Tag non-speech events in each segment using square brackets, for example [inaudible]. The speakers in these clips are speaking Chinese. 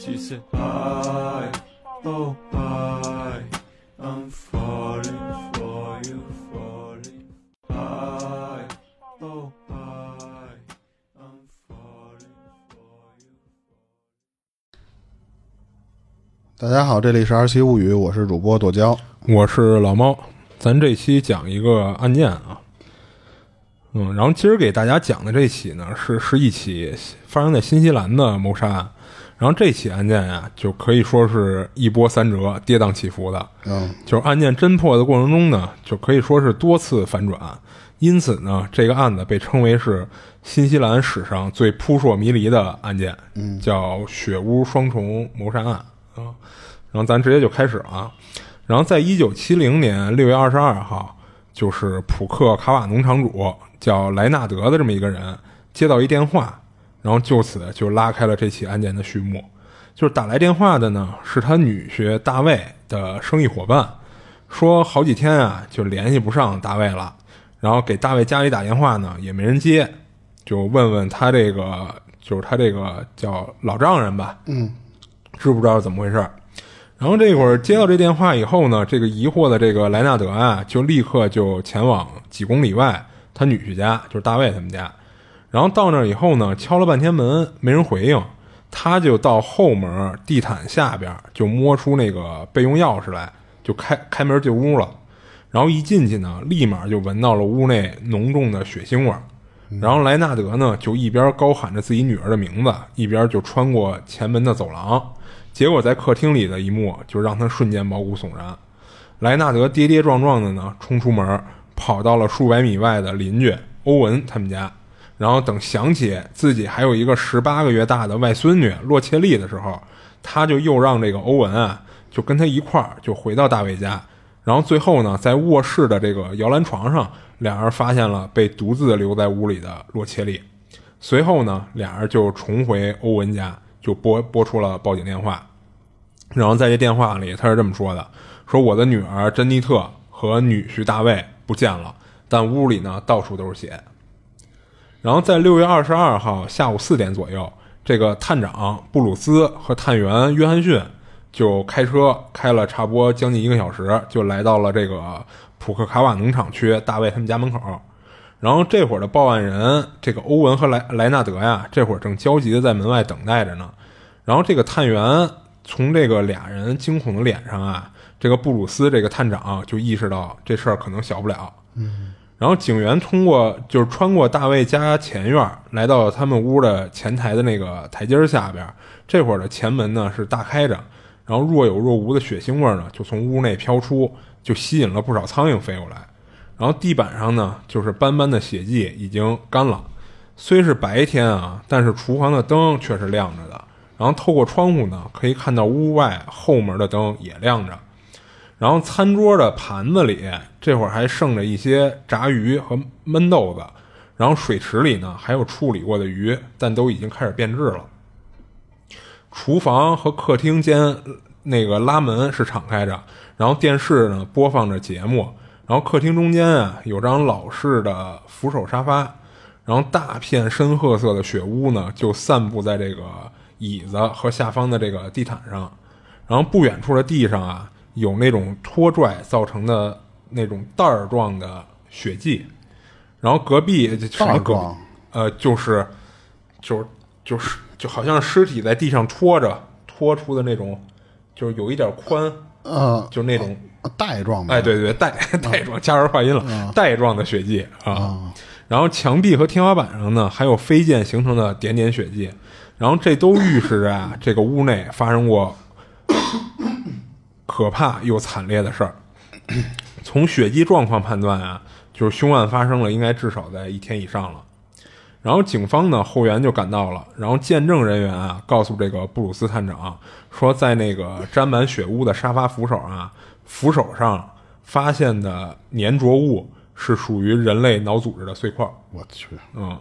She said, I, oh, I, I'm falling for you, falling. I, oh, I, I'm falling for you. 大家好，这里是二七物语，我是主播剁椒。我是老猫，咱这期讲一个案件啊，嗯，然后今儿给大家讲的这起呢，是是一起发生在新西兰的谋杀案，然后这起案件呀，就可以说是一波三折、跌宕起伏的，嗯，就是案件侦破的过程中呢，就可以说是多次反转，因此呢，这个案子被称为是新西兰史上最扑朔迷离的案件，嗯，叫雪屋双重谋杀案。啊。然后咱直接就开始啊，然后在一九七零年六月二十二号，就是普克卡瓦农场主叫莱纳德的这么一个人接到一电话，然后就此就拉开了这起案件的序幕。就是打来电话的呢，是他女婿大卫的生意伙伴，说好几天啊就联系不上大卫了，然后给大卫家里打电话呢也没人接，就问问他这个就是他这个叫老丈人吧，嗯，知不知道怎么回事儿？然后这会儿接到这电话以后呢，这个疑惑的这个莱纳德啊，就立刻就前往几公里外他女婿家，就是大卫他们家。然后到那儿以后呢，敲了半天门没人回应，他就到后门地毯下边就摸出那个备用钥匙来，就开开门进屋了。然后一进去呢，立马就闻到了屋内浓重的血腥味儿。然后莱纳德呢，就一边高喊着自己女儿的名字，一边就穿过前门的走廊。结果在客厅里的一幕，就让他瞬间毛骨悚然。莱纳德跌跌撞撞的呢，冲出门，跑到了数百米外的邻居欧文他们家。然后等想起自己还有一个十八个月大的外孙女洛切利的时候，他就又让这个欧文啊，就跟他一块儿就回到大卫家。然后最后呢，在卧室的这个摇篮床上，俩人发现了被独自留在屋里的洛切利。随后呢，俩人就重回欧文家，就拨拨出了报警电话。然后在这电话里，他是这么说的：“说我的女儿珍妮特和女婿大卫不见了，但屋里呢到处都是血。”然后在六月二十二号下午四点左右，这个探长布鲁斯和探员约翰逊就开车开了差不多将近一个小时，就来到了这个普克卡瓦农场区大卫他们家门口。然后这会儿的报案人这个欧文和莱莱纳德呀，这会儿正焦急的在门外等待着呢。然后这个探员从这个俩人惊恐的脸上啊，这个布鲁斯这个探长就意识到这事儿可能小不了。嗯。然后警员通过就是穿过大卫家前院，来到他们屋的前台的那个台阶下边。这会儿的前门呢是大开着，然后若有若无的血腥味呢就从屋内飘出，就吸引了不少苍蝇飞过来。然后地板上呢就是斑斑的血迹已经干了，虽是白天啊，但是厨房的灯却是亮着的。然后透过窗户呢可以看到屋外后门的灯也亮着。然后餐桌的盘子里，这会儿还剩着一些炸鱼和焖豆子。然后水池里呢，还有处理过的鱼，但都已经开始变质了。厨房和客厅间那个拉门是敞开着，然后电视呢播放着节目。然后客厅中间啊，有张老式的扶手沙发。然后大片深褐色的雪污呢，就散布在这个椅子和下方的这个地毯上。然后不远处的地上啊。有那种拖拽造成的那种袋儿状的血迹，然后隔壁什么隔呃就是就是就是就好像尸体在地上拖着拖出的那种，就是有一点宽，呃，就那种带状的哎，对对带带状加儿化音了，带状的血迹啊。然后墙壁和天花板上呢，还有飞溅形成的点点血迹，然后这都预示着啊，这个屋内发生过。可怕又惨烈的事儿，[clears throat] 从血迹状况判断啊，就是凶案发生了，应该至少在一天以上了。然后警方呢后援就赶到了，然后见证人员啊告诉这个布鲁斯探长说，在那个沾满血污的沙发扶手啊，扶手上发现的粘着物是属于人类脑组织的碎块。我去，嗯。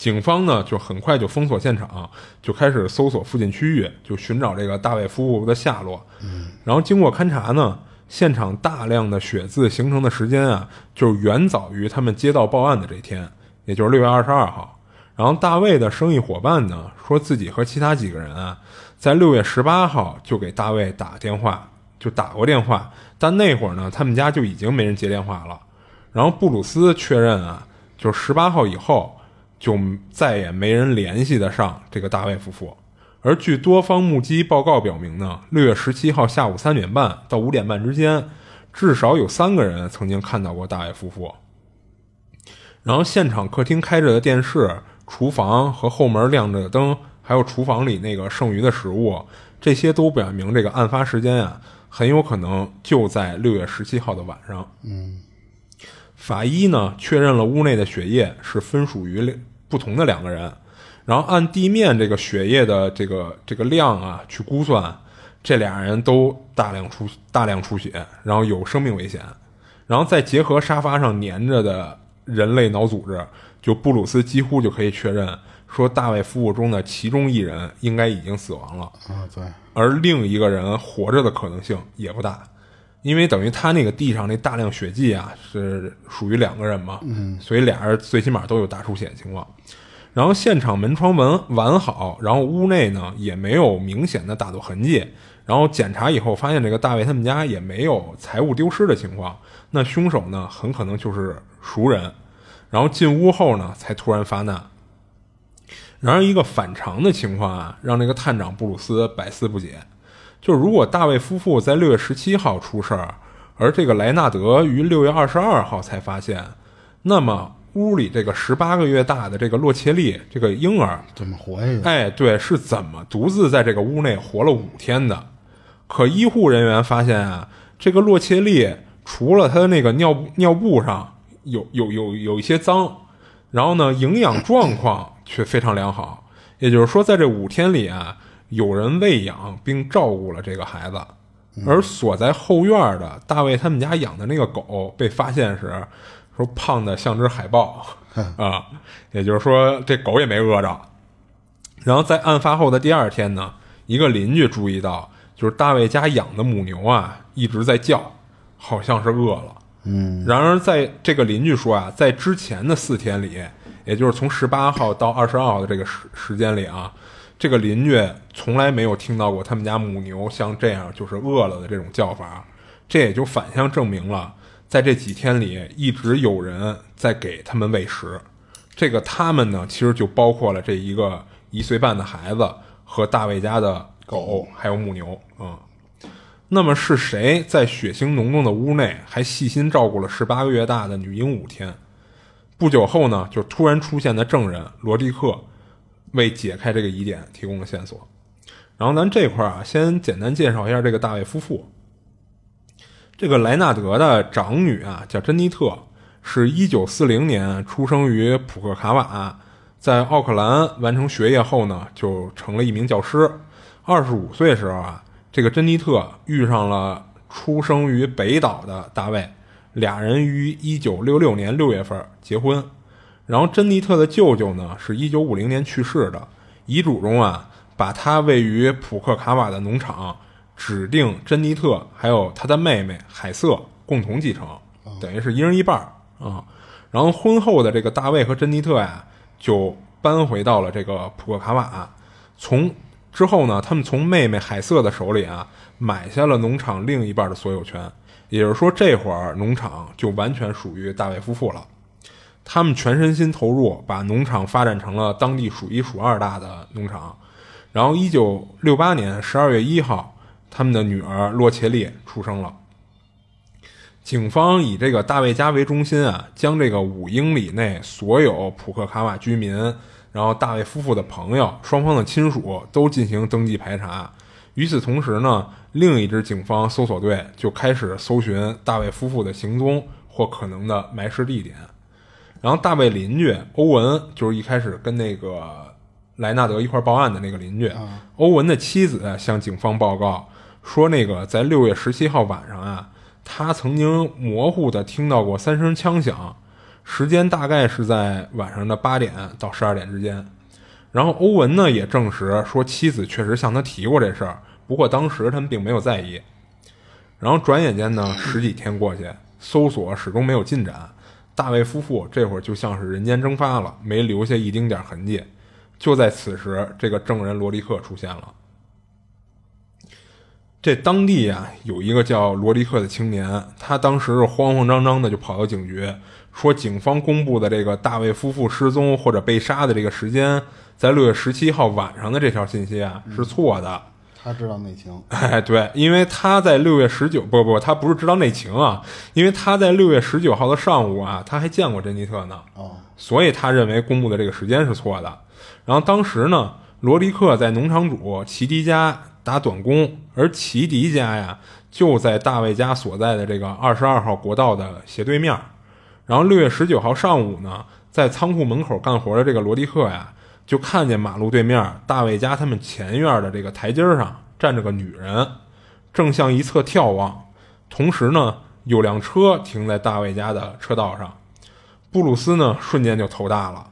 警方呢就很快就封锁现场，就开始搜索附近区域，就寻找这个大卫夫妇的下落。嗯，然后经过勘查呢，现场大量的血渍形成的时间啊，就远早于他们接到报案的这天，也就是六月二十二号。然后大卫的生意伙伴呢，说自己和其他几个人啊，在六月十八号就给大卫打电话，就打过电话，但那会儿呢，他们家就已经没人接电话了。然后布鲁斯确认啊，就十八号以后就再也没人联系得上这个大卫夫妇。而据多方目击报告表明呢，六月十七号下午三点半到五点半之间，至少有三个人曾经看到过大卫夫妇。然后现场客厅开着的电视、厨房和后门亮着的灯，还有厨房里那个剩余的食物，这些都表明这个案发时间啊，很有可能就在六月十七号的晚上。嗯，法医呢确认了屋内的血液是分属于两不同的两个人，然后按地面这个血液的这个这个量啊去估算，这俩人都大量出大量出血，然后有生命危险。然后再结合沙发上粘着的人类脑组织，就布鲁斯几乎就可以确认说，大卫夫妇中的其中一人应该已经死亡了。啊，对，而另一个人活着的可能性也不大，因为等于他那个地上那大量血迹啊是属于两个人嘛，嗯，所以俩人最起码都有大出血的情况。然后现场门窗完完好，然后屋内呢也没有明显的打斗痕迹，然后检查以后发现这个大卫他们家也没有财物丢失的情况，那凶手呢很可能就是熟人，然后进屋后呢才突然发难。然而，一个反常的情况啊，让这个探长布鲁斯百思不解。就是如果大卫夫妇在六月十七号出事儿，而这个莱纳德于六月二十二号才发现，那么屋里这个十八个月大的这个洛切利这个婴儿，怎么活下去？哎，对，是怎么独自在这个屋内活了五天的？可医护人员发现啊，这个洛切利除了他的那个尿布尿布上有有有有一些脏，然后呢，营养状况却非常良好。也就是说，在这五天里啊，有人喂养并照顾了这个孩子。而锁在后院的大卫他们家养的那个狗被发现时，说胖的像只海豹 [laughs] 啊，也就是说这狗也没饿着。然后在案发后的第二天呢，一个邻居注意到，就是大卫家养的母牛啊一直在叫，好像是饿了。嗯，然而在这个邻居说啊，在之前的四天里，也就是从十八号到二十二号的这个时时间里啊，这个邻居从来没有听到过他们家母牛像这样就是饿了的这种叫法，这也就反向证明了，在这几天里一直有人在给他们喂食。这个他们呢，其实就包括了这一个一岁半的孩子和大卫家的狗，还有母牛，嗯。那么是谁在血腥浓重的屋内还细心照顾了十八个月大的女婴五天？不久后呢，就突然出现的证人罗迪克为解开这个疑点提供了线索。然后咱这块儿啊，先简单介绍一下这个大卫夫妇。这个莱纳德的长女啊叫珍妮特，是一九四零年出生于普克卡瓦，在奥克兰完成学业后呢，就成了一名教师。二十五岁时候啊，这个珍妮特遇上了出生于北岛的大卫，俩人于一九六六年六月份结婚。然后珍妮特的舅舅呢是一九五零年去世的，遗嘱中啊把他位于普克卡瓦的农场指定珍妮特还有他的妹妹海瑟共同继承，等于是一人一半儿啊。然后婚后的这个大卫和珍妮特呀就搬回到了这个普克卡瓦，从之后呢，他们从妹妹海瑟的手里啊买下了农场另一半的所有权，也就是说，这会儿农场就完全属于大卫夫妇了。他们全身心投入，把农场发展成了当地数一数二大的农场。然后，一九六八年十二月一号，他们的女儿洛切利出生了。警方以这个大卫家为中心啊，将这个五英里内所有普克卡瓦居民，然后大卫夫妇的朋友、双方的亲属都进行登记排查。与此同时呢，另一支警方搜索队就开始搜寻大卫夫妇的行踪或可能的埋尸地点。然后，大卫邻居欧文就是一开始跟那个莱纳德一块儿报案的那个邻居。欧文的妻子向警方报告说，那个在六月十七号晚上啊，他曾经模糊的听到过三声枪响，时间大概是在晚上的八点到十二点之间。然后欧文呢也证实说，妻子确实向他提过这事儿，不过当时他们并没有在意。然后转眼间呢，十几天过去，搜索始终没有进展。大卫夫妇这会儿就像是人间蒸发了，没留下一丁点儿痕迹。就在此时，这个证人罗迪克出现了。这当地呀、有一个叫罗迪克的青年，他当时是慌慌张张的就跑到警局，说警方公布的这个大卫夫妇失踪或者被杀的这个时间，在六月十七号晚上的这条信息啊是错的。他知道内情，[laughs] 哎，对，因为他在六月十九，不不，他不是知道内情啊，因为他在六月十九号的上午啊，他还见过珍妮特呢，哦，所以他认为公布的这个时间是错的。然后当时呢，罗迪克在农场主齐迪家打短工，而齐迪家呀就在大卫家所在的这个二十二号国道的斜对面。然后六月十九号上午呢，在仓库门口干活的这个罗迪克呀，就看见马路对面大卫家他们前院的这个台阶上站着个女人，正向一侧眺望。同时呢，有辆车停在大卫家的车道上。布鲁斯呢，瞬间就头大了。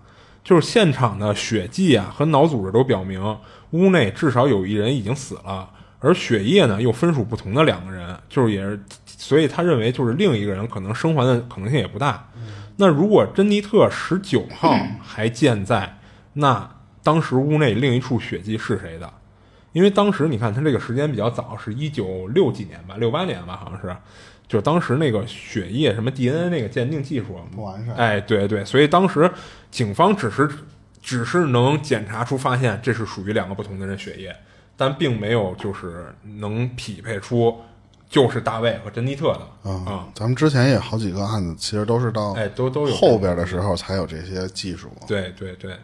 就是现场的血迹啊和脑组织都表明，屋内至少有一人已经死了，而血液呢又分属不同的两个人，就是也是，所以他认为就是另一个人可能生还的可能性也不大。那如果珍妮特十九号还健在，那当时屋内另一处血迹是谁的？因为当时你看他这个时间比较早，是一九六几年吧，六八年吧，好像是，就是当时那个血液什么 DNA 那个鉴定技术不完善哎，对对，所以当时警方只是只是能检查出发现这是属于两个不同的人血液，但并没有就是能匹配出就是大卫和珍妮特的啊、嗯，咱们之前也好几个案子，其实都是到哎，都都有后边的时候才有这些技术。对对对。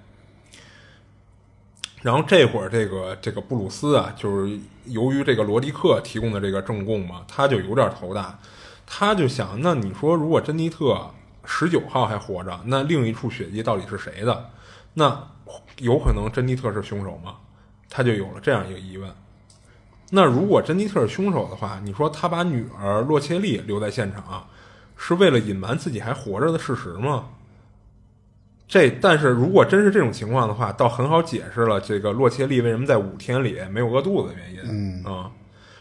然后这会儿，这个这个布鲁斯啊，就是由于这个罗迪克提供的这个证供嘛，他就有点头大，他就想，那你说如果珍妮特十九号还活着，那另一处血迹到底是谁的？那有可能珍妮特是凶手吗？他就有了这样一个疑问。那如果珍妮特是凶手的话，你说他把女儿洛切利留在现场，是为了隐瞒自己还活着的事实吗？这，但是如果真是这种情况的话，倒很好解释了这个洛切利为什么在五天里没有饿肚子的原因。嗯啊，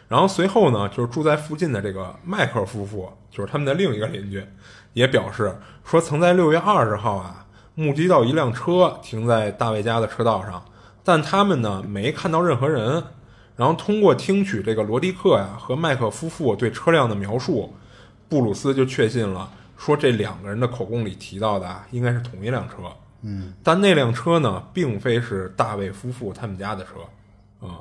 然后随后呢，就是住在附近的这个迈克夫妇，就是他们的另一个邻居，也表示说，曾在六月二十号啊，目击到一辆车停在大卫家的车道上，但他们呢没看到任何人。然后通过听取这个罗迪克呀和麦克夫妇对车辆的描述，布鲁斯就确信了，说这两个人的口供里提到的啊应该是同一辆车。嗯，但那辆车呢，并非是大卫夫妇他们家的车，啊、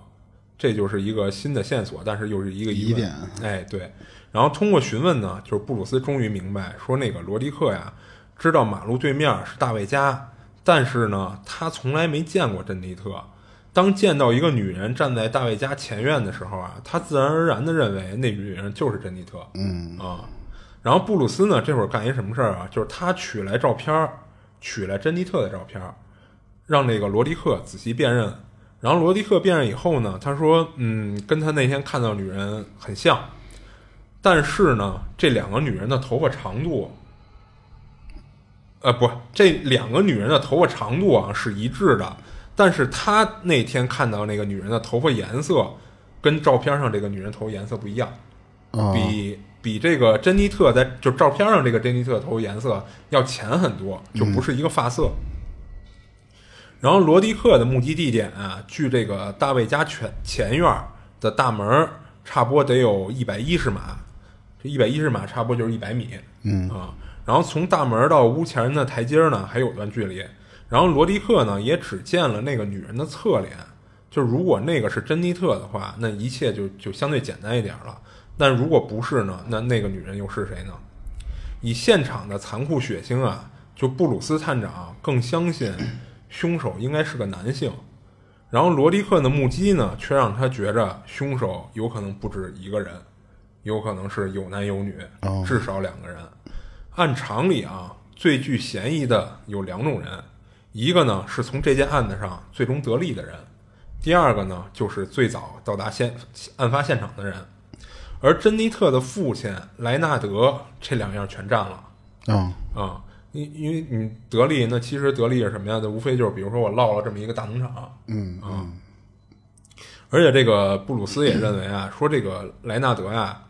这就是一个新的线索，但是又是一个疑点哎，对。然后通过询问呢，就是布鲁斯终于明白，说那个罗迪克呀，知道马路对面是大卫家，但是呢，他从来没见过珍妮特。当见到一个女人站在大卫家前院的时候啊，他自然而然的认为那女人就是珍妮特。嗯啊，然后布鲁斯呢，这会儿干一什么事儿啊？就是他取来照片儿，取来珍妮特的照片儿，让那个罗迪克仔细辨认。然后罗迪克辨认以后呢，他说：“嗯，跟他那天看到女人很像，但是呢，这两个女人的头发长度，呃，不，这两个女人的头发长度啊是一致的，但是他那天看到那个女人的头发颜色跟照片上这个女人头颜色不一样。”啊，比比这个珍妮特在就照片上这个珍妮特头颜色要浅很多，就不是一个发色。然后罗迪克的目击地点啊，距这个大卫家前前院的大门儿差不多得有一百一十码，这一百一十码差不多就是一百米，嗯啊。然后从大门到屋前的台阶呢还有段距离。然后罗迪克呢也只见了那个女人的侧脸，就如果那个是珍妮特的话，那一切就就相对简单一点了。但如果不是呢，那那个女人又是谁呢？以现场的残酷血腥啊，就布鲁斯探长更相信凶手应该是个男性。然后罗迪克的目击呢，却让他觉着凶手有可能不止一个人，有可能是有男有女哦，至少两个人。按常理啊，最具嫌疑的有两种人，一个呢是从这件案子上最终得利的人，第二个呢就是最早到达现案发现场的人。而珍妮特的父亲莱纳德这两样全占了啊，啊，因因为你得利，那其实得利是什么呀？那无非就是比如说我落了这么一个大农场，嗯啊，而且这个布鲁斯也认为啊，说这个莱纳德呀，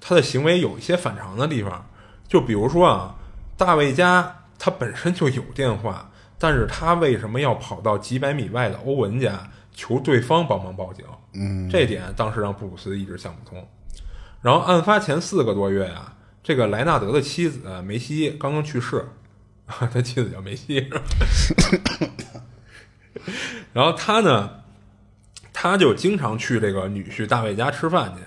他的行为有一些反常的地方，就比如说啊，大卫家他本身就有电话，但是他为什么要跑到几百米外的欧文家求对方帮忙报警？嗯，这点当时让布鲁斯一直想不通。然后案发前四个多月啊，这个莱纳德的妻子梅西刚刚去世，[laughs] 他妻子叫梅西，[laughs] 然后他呢，他就经常去这个女婿大卫家吃饭去。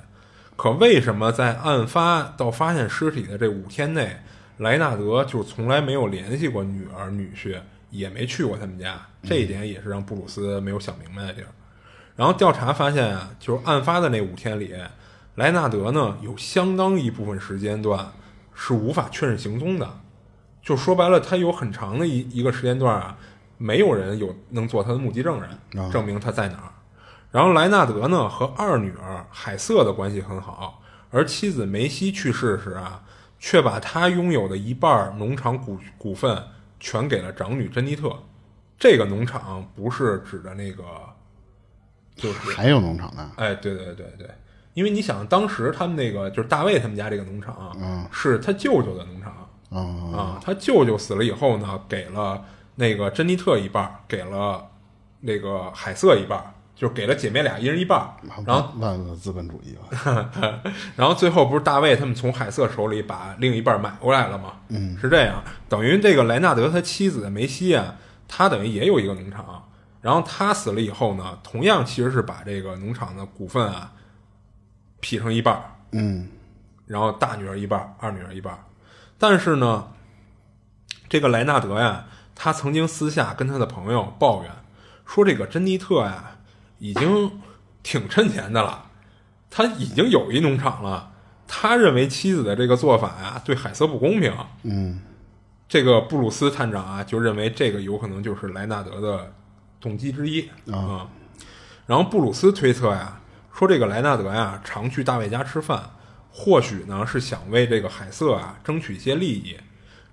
可为什么在案发到发现尸体的这五天内，莱纳德就从来没有联系过女儿、女婿，也没去过他们家？这一点也是让布鲁斯没有想明白的地儿。然后调查发现啊，就是案发的那五天里，莱纳德呢有相当一部分时间段是无法确认行踪的。就说白了，他有很长的一一个时间段啊，没有人有能做他的目击证人，啊证明他在哪儿。然后莱纳德呢和二女儿海瑟的关系很好，而妻子梅西去世时啊，却把他拥有的一半农场股股份全给了长女珍妮特。这个农场不是指的那个，就是还有农场呢，哎，对对对对，因为你想，当时他们那个就是大卫他们家这个农场，嗯是他舅舅的农场啊啊。他舅舅死了以后呢，给了那个珍妮特一半儿，给了那个海瑟一半儿，就是给了姐妹俩一人一半儿。然后，万恶资本主义吧，[laughs] 然后最后不是大卫他们从海瑟手里把另一半买过来了吗？嗯，是这样，等于这个莱纳德他妻子梅西啊，他等于也有一个农场。然后他死了以后呢，同样其实是把这个农场的股份啊劈成一半儿，嗯然后大女儿一半儿，二女儿一半儿。但是呢，这个莱纳德呀，他曾经私下跟他的朋友抱怨说，这个珍妮特呀，已经挺趁钱的了，他已经有一农场了。他认为妻子的这个做法呀，对海瑟不公平。嗯这个布鲁斯探长啊，就认为这个有可能就是莱纳德的动机之一啊、然后布鲁斯推测呀，说这个莱纳德呀常去大卫家吃饭，或许呢是想为这个海瑟啊争取一些利益。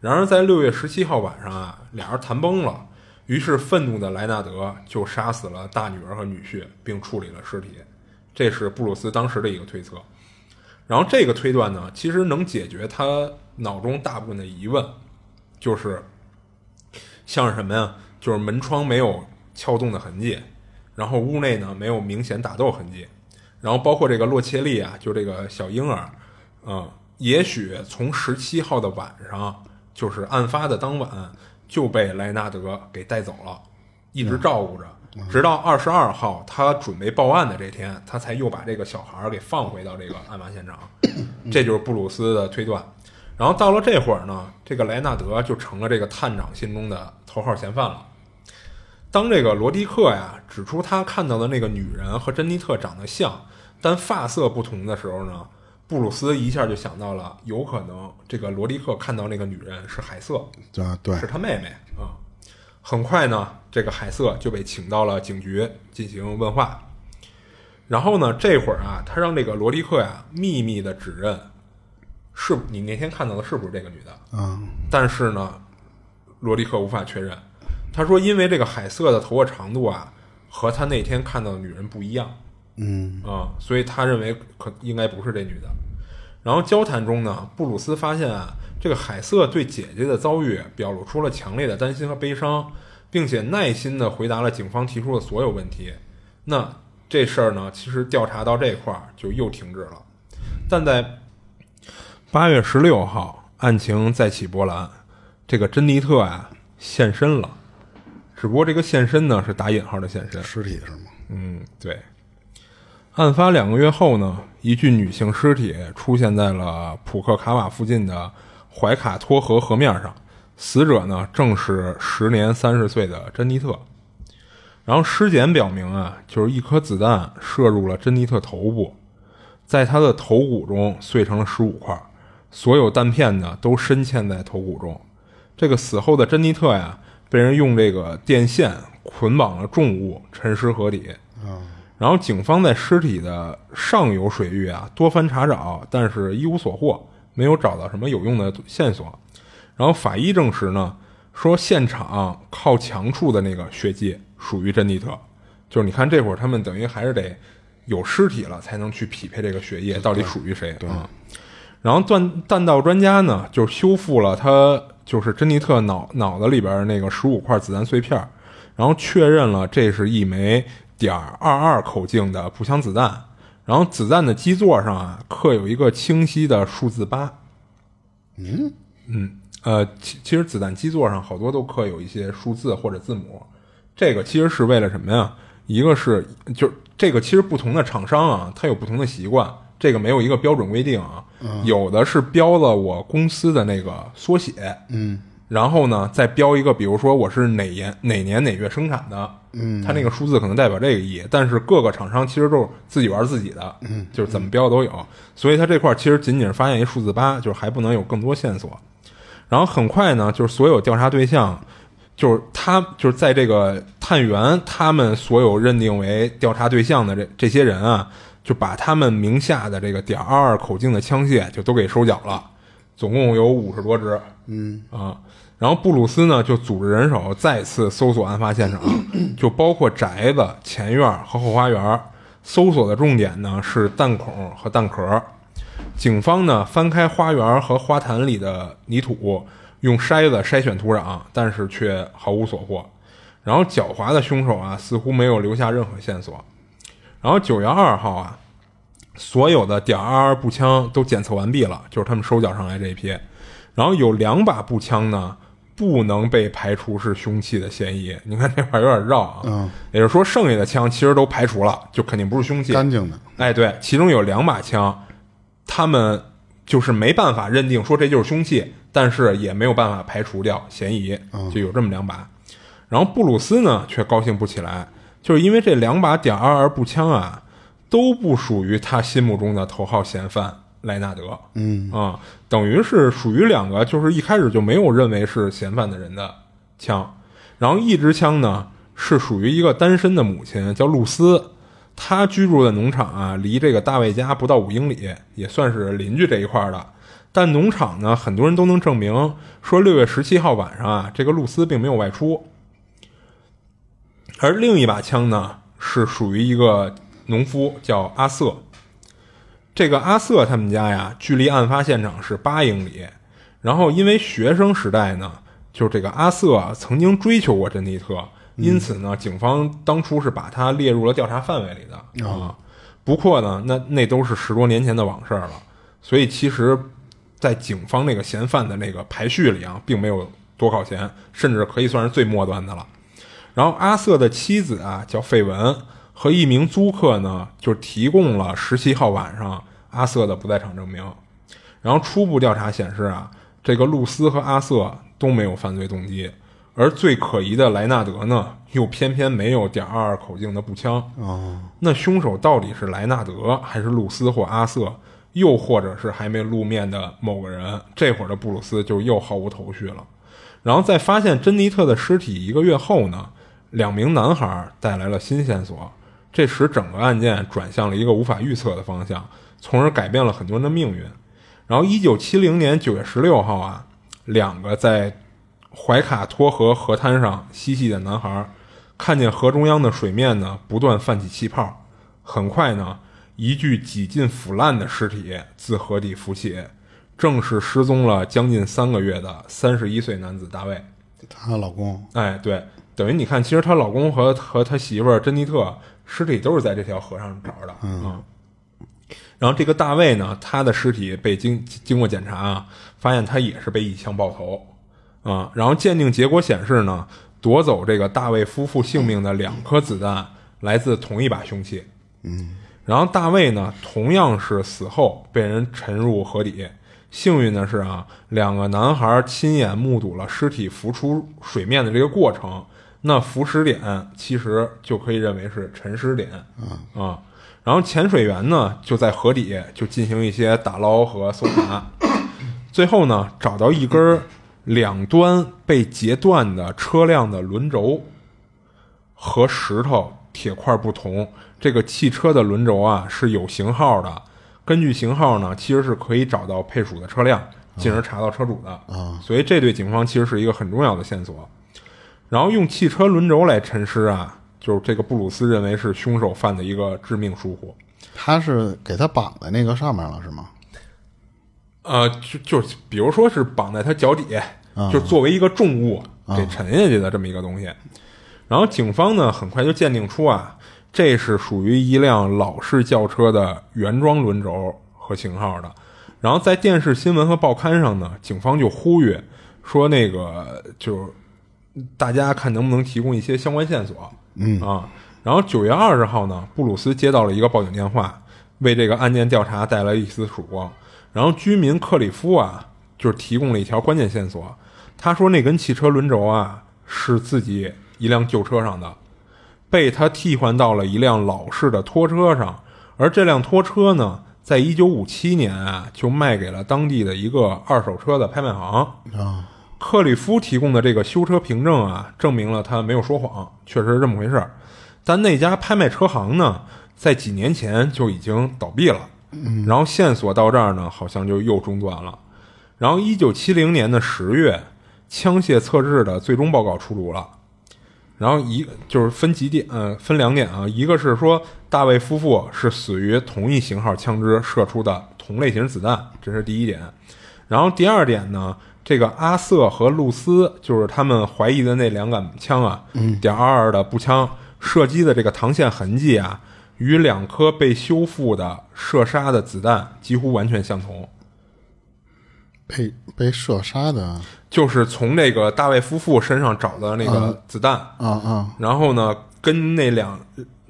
然而在六月十七号晚上啊，俩人谈崩了，于是愤怒的莱纳德就杀死了大女儿和女婿，并处理了尸体。这是布鲁斯当时的一个推测。然后这个推断呢，其实能解决他脑中大部分的疑问，就是像是什么呀？就是门窗没有撬动的痕迹，然后屋内呢没有明显打斗痕迹，然后包括这个洛切利啊，就这个小婴儿，嗯，也许从十七号的晚上，就是案发的当晚就被莱纳德给带走了，一直照顾着，直到二十二号他准备报案的这天，他才又把这个小孩儿给放回到这个案发现场，这就是布鲁斯的推断。然后到了这会儿呢，这个莱纳德就成了这个探长心中的头号嫌犯了。当这个罗迪克呀指出他看到的那个女人和珍妮特长得像，但发色不同的时候呢，布鲁斯一下就想到了，有可能这个罗迪克看到那个女人是海瑟，啊对是他妹妹啊。很快呢，这个海瑟就被请到了警局进行问话。然后呢，这会儿啊，他让这个罗迪克呀秘密的指认，是你那天看到的是不是这个女的？啊但是呢，罗迪克无法确认。他说，因为这个海瑟的头发长度啊，和他那天看到的女人不一样嗯啊、所以他认为可应该不是这女的。然后交谈中呢，布鲁斯发现啊，这个海瑟对姐姐的遭遇表露出了强烈的担心和悲伤，并且耐心的回答了警方提出的所有问题。那这事儿呢，其实调查到这块儿就又停止了。但在八月十六号，案情再起波澜，这个珍妮特啊现身了，只不过这个现身呢是打引号的现身。尸体是吗？嗯，对。案发两个月后呢，一具女性尸体出现在了普克卡瓦附近的怀卡托河河面上，死者呢正是时年三十岁的珍妮特。然后尸检表明啊，就是一颗子弹射入了珍妮特头部，在她的头骨中碎成了十五块，所有弹片呢都深嵌在头骨中。这个死后的珍妮特呀，被人用这个电线捆绑了重物，沉尸河底。然后警方在尸体的上游水域啊多番查找，但是一无所获，没有找到什么有用的线索。然后法医证实呢，说现场靠墙处的那个血迹属于珍妮特，就是你看这会儿他们等于还是得有尸体了才能去匹配这个血液到底属于谁啊。然后弹弹道专家呢，就修复了他就是珍妮特脑脑子里边那个十五块子弹碎片儿，然后确认了这是一枚点二二口径的步枪子弹，然后子弹的基座上啊刻有一个清晰的数字八。嗯嗯，呃，其其实子弹基座上好多都刻有一些数字或者字母，这个其实是为了什么呀？一个是就是这个其实不同的厂商啊，它有不同的习惯，这个没有一个标准规定啊。有的是标了我公司的那个缩写，嗯，然后呢再标一个，比如说我是哪年哪年哪月生产的，嗯，它那个数字可能代表这个意义。但是各个厂商其实都是自己玩自己的，嗯，就是怎么标都有。所以它这块其实仅仅是发现一数字八，就是还不能有更多线索。然后很快呢，就是所有调查对象，就是他就是在这个探员他们所有认定为调查对象的这这些人啊，就把他们名下的这个点二二口径的枪械就都给收缴了，总共有五十多支。嗯啊，然后布鲁斯呢就组织人手再次搜索案发现场，就包括宅子、前院和后花园。搜索的重点呢是弹孔和弹壳。警方呢翻开花园和花坛里的泥土，用筛子筛选土壤，但是却毫无所获。然后狡猾的凶手啊，似乎没有留下任何线索。然后九月二号啊，所有的点二二步枪都检测完毕了，就是他们收缴上来这一批。然后有两把步枪呢，不能被排除是凶器的嫌疑。[laughs] 你看这块有点绕啊，嗯，也就是说剩下的枪其实都排除了，就肯定不是凶器。干净的，哎，对，其中有两把枪，他们就是没办法认定说这就是凶器，但是也没有办法排除掉嫌疑，就有这么两把。然后布鲁斯呢却高兴不起来，就是因为这两把点二二步枪啊都不属于他心目中的头号嫌犯莱纳德，嗯啊，等于是属于两个就是一开始就没有认为是嫌犯的人的枪。然后一支枪呢是属于一个单身的母亲叫露丝，她居住的农场啊离这个大卫家不到五英里，也算是邻居这一块的。但农场呢，很多人都能证明说六月十七号晚上啊，这个露丝并没有外出。而另一把枪呢，是属于一个农夫，叫阿瑟。这个阿瑟他们家呀，距离案发现场是八英里。然后因为学生时代呢，就是这个阿瑟啊，曾经追求过珍妮特，因此呢，警方当初是把他列入了调查范围里的啊。不过呢，那那都是十多年前的往事了，所以其实，在警方那个嫌犯的那个排序里啊，并没有多靠前，甚至可以算是最末端的了。然后阿瑟的妻子啊叫费文，和一名租客呢就提供了十七号晚上阿瑟的不在场证明。然后初步调查显示啊，这个露丝和阿瑟都没有犯罪动机，而最可疑的莱纳德呢，又偏偏没有点二二口径的步枪。哦，那凶手到底是莱纳德，还是露丝或阿瑟，又或者是还没露面的某个人？这会儿的布鲁斯就又毫无头绪了。然后在发现珍妮特的尸体一个月后呢，两名男孩带来了新线索，这使整个案件转向了一个无法预测的方向，从而改变了很多人的命运。然后，一九七零年九月十六号啊，两个在怀卡托河河滩上嬉戏的男孩看见河中央的水面呢不断泛起气泡，很快呢，一具几近腐烂的尸体自河底浮起，正是失踪了将近三个月的三十一岁男子大卫。她老公，哎，对，等于你看，其实她老公和和他媳妇儿珍妮特尸体都是在这条河上找的，嗯。然后这个大卫呢，他的尸体被经经过检查啊，发现他也是被一枪爆头啊。然后鉴定结果显示呢，夺走这个大卫夫妇性命的两颗子弹来自同一把凶器。嗯，然后大卫呢，同样是死后被人沉入河底。幸运的是啊，两个男孩亲眼目睹了尸体浮出水面的这个过程。那浮尸点其实就可以认为是沉尸点啊。然后潜水员呢就在河底就进行一些打捞和搜查，最后呢找到一根两端被截断的车辆的轮轴，和石头铁块不同，这个汽车的轮轴啊是有型号的，根据型号呢其实是可以找到配属的车辆，进而查到车主的啊，所以这对警方其实是一个很重要的线索。然后用汽车轮轴来沉尸啊，就是这个布鲁斯认为是凶手犯的一个致命疏忽。他是给他绑在那个上面了是吗？呃，就就比如说是绑在他脚底，就作为一个重物给沉下去的这么一个东西。然后警方呢很快就鉴定出啊，这是属于一辆老式轿车的原装轮轴和型号的。然后在电视新闻和报刊上呢，警方就呼吁说，那个就大家看能不能提供一些相关线索。嗯啊，然后九月二十号呢，布鲁斯接到了一个报警电话，为这个案件调查带来一丝曙光。然后居民克里夫啊，就是提供了一条关键线索，他说那根汽车轮轴啊是自己一辆旧车上的，被他替换到了一辆老式的拖车上，而这辆拖车呢。在一九五七年啊，就卖给了当地的一个二手车的拍卖行。啊，克里夫提供的这个修车凭证啊，证明了他没有说谎，确实是这么回事儿。但那家拍卖车行呢，在几年前就已经倒闭了。然后线索到这儿呢，好像就又中断了。然后一九七零年的十月，枪械测试的最终报告出炉了。然后一就是分几点，呃，分两点啊，一个是说大卫夫妇是死于同一型号枪支射出的同类型子弹，这是第一点。然后第二点呢，这个阿瑟和露丝就是他们怀疑的那两杆枪啊，点二二的步枪射击的这个膛线痕迹啊，与两颗被修复的射杀的子弹几乎完全相同。被被射杀的？就是从那个大卫夫妇身上找的那个子弹，啊啊，然后呢，跟那两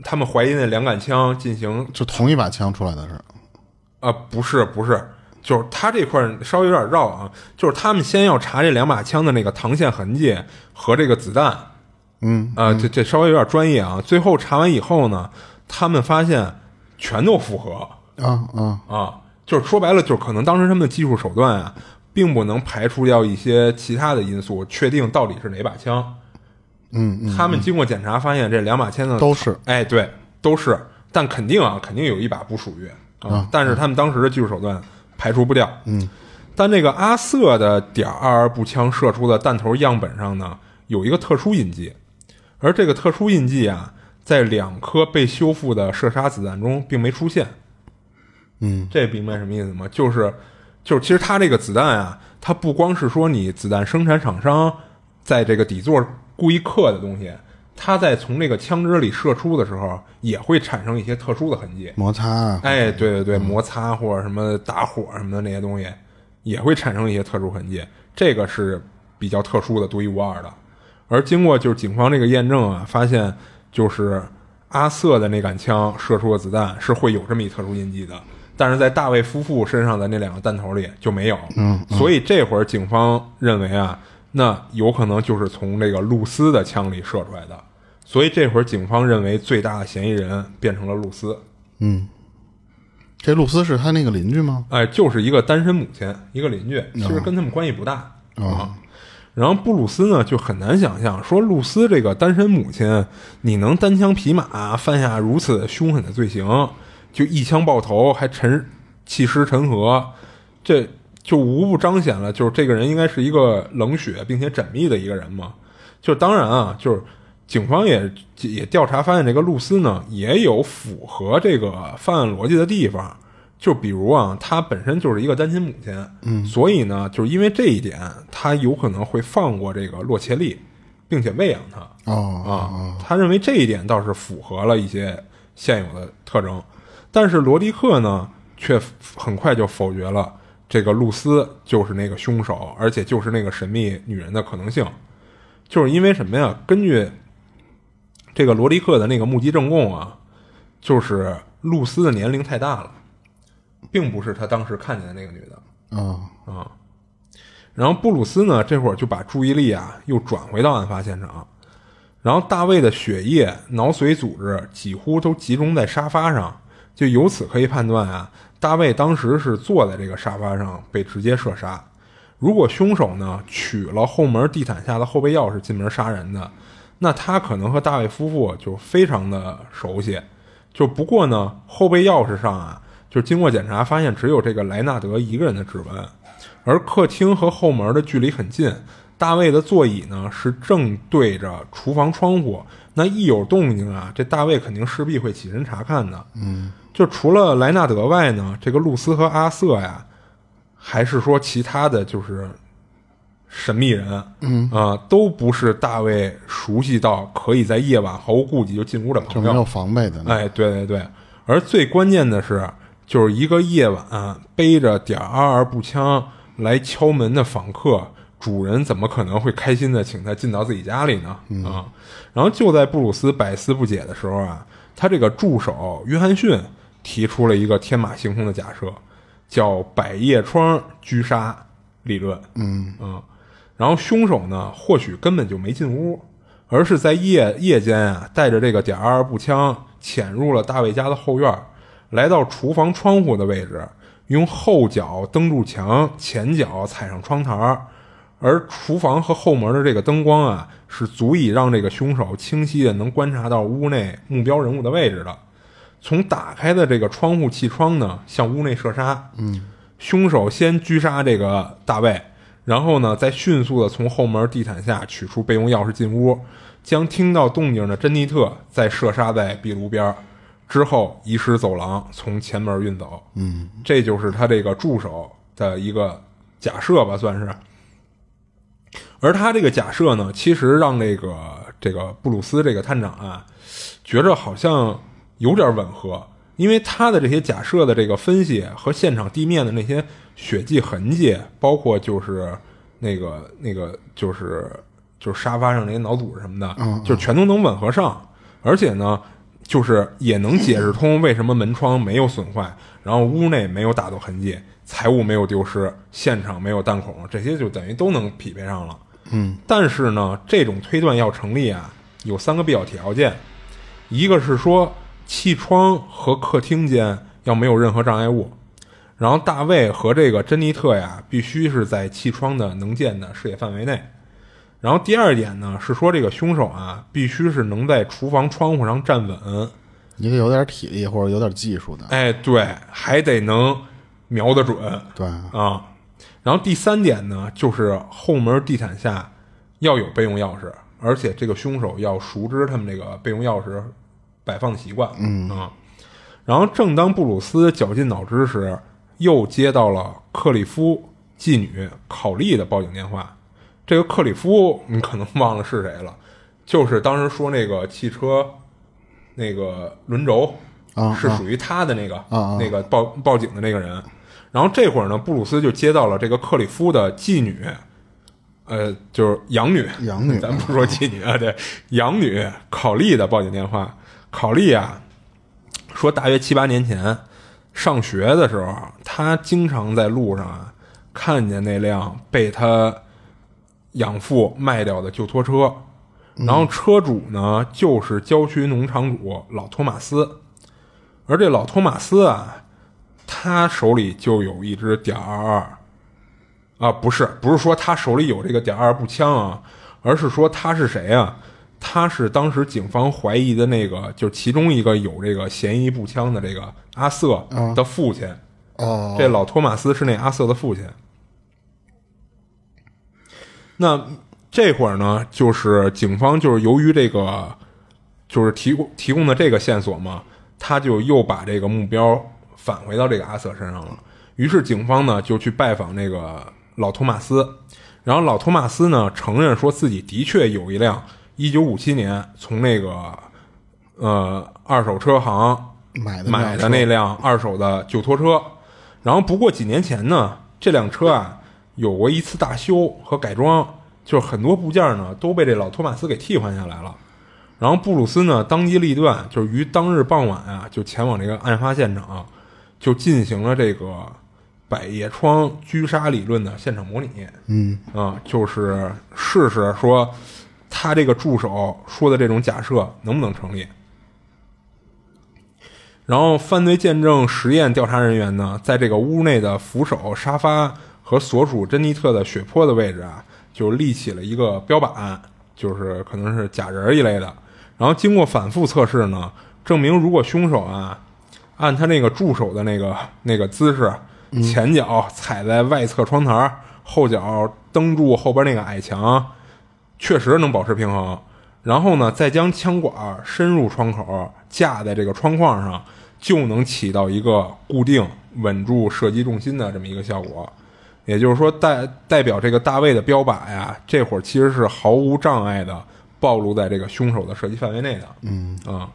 他们怀疑那两杆枪进行就同一把枪出来的是啊、不是不是，就是他这块儿稍微有点绕啊，就是他们先要查这两把枪的那个膛线痕迹和这个子弹，嗯啊、这这稍微有点专业啊。最后查完以后呢，他们发现全都符合啊啊啊，就是说白了，就是可能当时他们的技术手段啊，并不能排除掉一些其他的因素，确定到底是哪把枪。嗯嗯，他们经过检查发现，这两把枪呢都是哎，对，都是，但肯定啊，肯定有一把不属于啊。但是他们当时的技术手段排除不掉。嗯，但这个阿瑟的点二二步枪射出的弹头样本上呢，有一个特殊印记，而这个特殊印记啊，在两颗被修复的射杀子弹中并没出现。嗯，这明白什么意思吗？就是，就是，其实它这个子弹啊，它不光是说你子弹生产厂商在这个底座故意刻的东西，它在从这个枪支里射出的时候，也会产生一些特殊的痕迹。摩擦啊，哎，对对对，摩擦或者什么打火什么的那些东西，也会产生一些特殊痕迹。这个是比较特殊的、独一无二的。而经过就是警方这个验证啊，发现就是阿瑟的那杆枪射出的子弹是会有这么一特殊印记的，但是在大卫夫妇身上的那两个弹头里就没有。嗯，所以这会儿警方认为啊，那有可能就是从这个露丝的枪里射出来的。所以这会儿警方认为最大的嫌疑人变成了露丝。嗯，这露丝是他那个邻居吗？哎，就是一个单身母亲，一个邻居，其实跟他们关系不大、啊。然后布鲁斯呢就很难想象，说露丝这个单身母亲，你能单枪匹马犯下如此凶狠的罪行，就一枪爆头还沉弃尸沉河，这就无不彰显了，就是这个人应该是一个冷血并且缜密的一个人嘛。就当然啊，就是警方也也调查发现，这个露丝呢也有符合这个犯案逻辑的地方。就比如啊，她本身就是一个单亲母亲，嗯，所以呢，就是因为这一点，她有可能会放过这个洛切利，并且喂养他哦啊。他认为这一点倒是符合了一些现有的特征，但是罗迪克呢，却很快就否决了这个露丝就是那个凶手，而且就是那个神秘女人的可能性。就是因为什么呀？根据这个罗迪克的那个目击证供啊，就是露丝的年龄太大了。并不是他当时看见的那个女的啊啊。然后布鲁斯呢，这会儿就把注意力啊又转回到案发现场。然后大卫的血液、脑髓组织几乎都集中在沙发上，就由此可以判断啊，大卫当时是坐在这个沙发上被直接射杀。如果凶手呢取了后门地毯下的后备钥匙进门杀人的，那他可能和大卫夫妇就非常的熟悉。就不过呢，后备钥匙上啊。就经过检查，发现只有这个莱纳德一个人的指纹，而客厅和后门的距离很近。大卫的座椅呢是正对着厨房窗户，那一有动静啊，这大卫肯定势必会起身查看的。嗯，就除了莱纳德外呢，这个露丝和阿瑟呀，还是说其他的就是神秘人，嗯啊、都不是大卫熟悉到可以在夜晚毫无顾忌就进屋的朋友，就没有防备的呢。哎，对对对，而最关键的是，就是一个夜晚、背着点二二步枪来敲门的访客，主人怎么可能会开心的请他进到自己家里呢？啊，然后就在布鲁斯百思不解的时候啊，他这个助手约翰逊提出了一个天马行空的假设，叫百叶窗狙杀理论。嗯嗯，然后凶手呢，或许根本就没进屋，而是在夜夜间啊，带着这个点二二步枪潜入了大卫家的后院，来到厨房窗户的位置，用后脚蹬住墙，前脚踩上窗台儿，而厨房和后门的这个灯光啊，是足以让这个凶手清晰的能观察到屋内目标人物的位置的。从打开的这个窗户气窗呢，向屋内射杀。嗯，凶手先狙杀这个大卫，然后呢，再迅速的从后门地毯下取出备用钥匙进屋，将听到动静的珍妮特再射杀在壁炉边儿，之后移师走廊，从前门运走。嗯，这就是他这个助手的一个假设吧，算是。而他这个假设呢，其实让这个这个布鲁斯这个探长啊，觉着好像有点吻合，因为他的这些假设的这个分析和现场地面的那些血迹痕迹，包括就是那个那个就是就是沙发上那些脑组织什么的，就全都能吻合上，而且呢，就是也能解释通为什么门窗没有损坏，然后屋内没有打斗痕迹，财物没有丢失，现场没有弹孔，这些就等于都能匹配上了。嗯，但是呢，这种推断要成立啊，有三个必要条件，一个是说气窗和客厅间要没有任何障碍物，然后大卫和这个珍妮特呀，必须是在气窗的能见的视野范围内。然后第二点呢，是说这个凶手啊，必须是能在厨房窗户上站稳，你得有点体力或者有点技术的，哎，对，还得能瞄得准。对，啊。然后第三点呢，就是后门地毯下要有备用钥匙，而且这个凶手要熟知他们这个备用钥匙摆放的习惯，嗯啊。然后正当布鲁斯绞尽脑汁时，又接到了克里夫妓女考利的报警电话。这个克里夫你可能忘了是谁了，就是当时说那个汽车那个轮轴啊是属于他的那个、那个报报警的那个人。然后这会儿呢，布鲁斯就接到了这个克里夫的妓女，呃，就是养女，养女咱不说妓女啊，对，养女考利的报警电话。考利啊，说大约七八年前上学的时候，他经常在路上啊看见那辆被他养父卖掉的旧拖车，然后车主呢就是郊区农场主老托马斯，而这老托马斯啊，他手里就有一支点二二，啊，不是，不是说他手里有这个点二步枪啊，而是说他是谁啊？他是当时警方怀疑的那个，就是其中一个有这个嫌疑步枪的这个阿瑟的父亲。哦，这老托马斯是那阿瑟的父亲。那这会儿呢，就是警方就是由于这个，就是提供提供的这个线索嘛，他就又把这个目标返回到这个阿瑟身上了。于是警方呢就去拜访那个老托马斯，然后老托马斯呢承认说自己的确有一辆一九五七年从那个呃二手车行买的买的那辆二手的旧拖车，然后不过几年前呢，这辆车啊有过一次大修和改装，就是很多部件呢都被这老托马斯给替换下来了。然后布鲁斯呢当机立断，就是于当日傍晚啊就前往这个案发现场，就进行了这个百叶窗狙杀理论的现场模拟。嗯啊，就是试试说他这个助手说的这种假设能不能成立。然后，犯罪见证实验调查人员呢，在这个屋内的扶手、沙发和所属珍妮特的血泊的位置啊，就立起了一个标板，就是可能是假人儿一类的。然后经过反复测试呢，证明如果凶手啊按他那个助手的那个那个姿势，前脚踩在外侧窗台，后脚蹬住后边那个矮墙，确实能保持平衡。然后呢，再将枪管深入窗口，架在这个窗框上，就能起到一个固定、稳住射击重心的这么一个效果。也就是说代代表这个大卫的标靶呀，这会儿其实是毫无障碍的暴露在这个凶手的射击范围内的。嗯啊，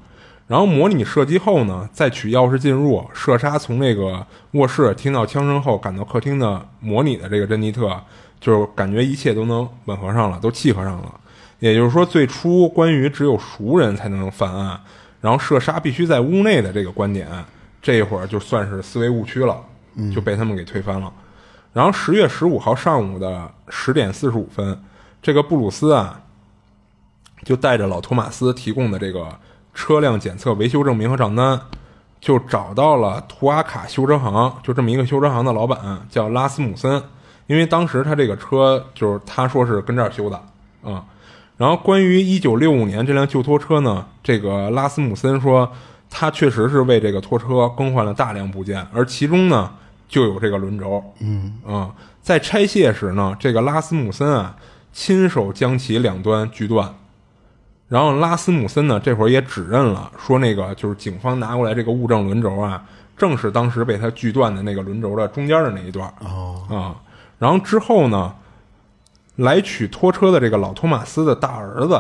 然后模拟射击后呢，再取钥匙进入，射杀从那个卧室听到枪声后赶到客厅的模拟的这个珍妮特，就是感觉一切都能吻合上了，都契合上了。也就是说，最初关于只有熟人才能犯案，然后射杀必须在屋内的这个观点，这一会儿就算是思维误区了，就被他们给推翻了。然后十月十五号上午的十点四十五分，这个布鲁斯啊，就带着老托马斯提供的这个车辆检测维修证明和账单，就找到了图阿卡修车行，就这么一个修车行的老板叫拉斯姆森，因为当时他这个车就是他说是跟这儿修的啊。然后关于一九六五年这辆旧拖车呢，这个拉斯姆森说，他确实是为这个拖车更换了大量部件，而其中呢就有这个轮轴。嗯啊，在拆卸时呢，这个拉斯姆森啊亲手将其两端锯断。然后拉斯姆森呢这会儿也指认了，说那个就是警方拿过来这个物证轮轴啊，正是当时被他锯断的那个轮轴的中间的那一段。哦啊，然后之后呢，来取拖车的这个老托马斯的大儿子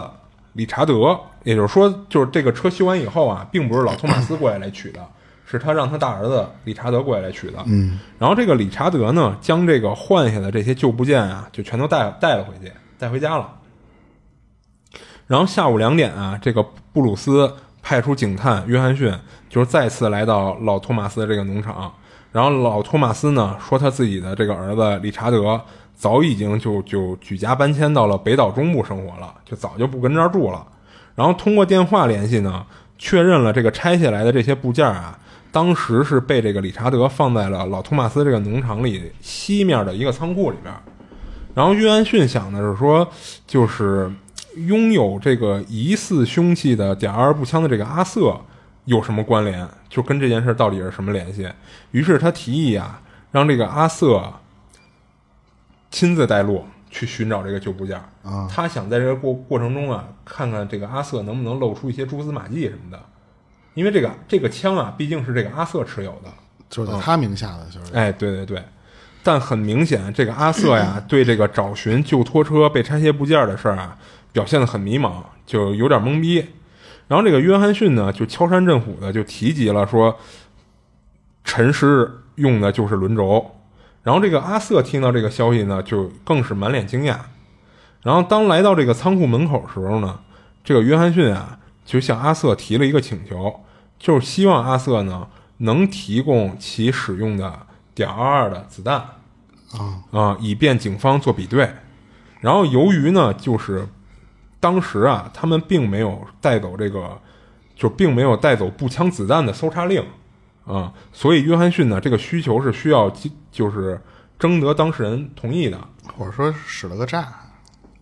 理查德，也就是说，就是这个车修完以后啊，并不是老托马斯过来来取的，是他让他大儿子理查德过来来取的。嗯，然后这个理查德呢，将这个换下的这些旧部件啊，就全都带带了回去，带回家了。然后下午两点啊，这个布鲁斯派出警探约翰逊，就是再次来到老托马斯的这个农场。然后老托马斯呢说，他自己的这个儿子理查德早已经就就举家搬迁到了北岛中部生活了，就早就不跟这儿住了。然后通过电话联系呢，确认了这个拆下来的这些部件啊，当时是被这个理查德放在了老托马斯这个农场里西面的一个仓库里边。然后约翰逊想的是说，就是拥有这个疑似凶器的点二步枪的这个阿瑟有什么关联？就跟这件事到底是什么联系？于是他提议啊，让这个阿瑟亲自带路去寻找这个旧部件。啊他想在这个过过程中啊，看看这个阿瑟能不能露出一些蛛丝马迹什么的。因为这个这个枪啊，毕竟是这个阿瑟持有的。就是在他名下的，就是哎，对对对，但很明显，这个阿瑟呀，[coughs] 对这个找寻旧拖车被拆卸部件的事儿啊，表现得很迷茫，就有点懵逼。然后这个约翰逊呢，就敲山震虎的就提及了说，陈尸用的就是轮轴。然后这个阿瑟听到这个消息呢，就更是满脸惊讶。然后当来到这个仓库门口时候呢，这个约翰逊啊，就向阿瑟提了一个请求，就是希望阿瑟呢能提供其使用的点二二的子弹啊啊，以便警方做比对。然后由于呢，就是当时啊，他们并没有带走这个，就并没有带走步枪子弹的搜查令啊，所以约翰逊呢，这个需求是需要就是征得当事人同意的。或者说使了个诈，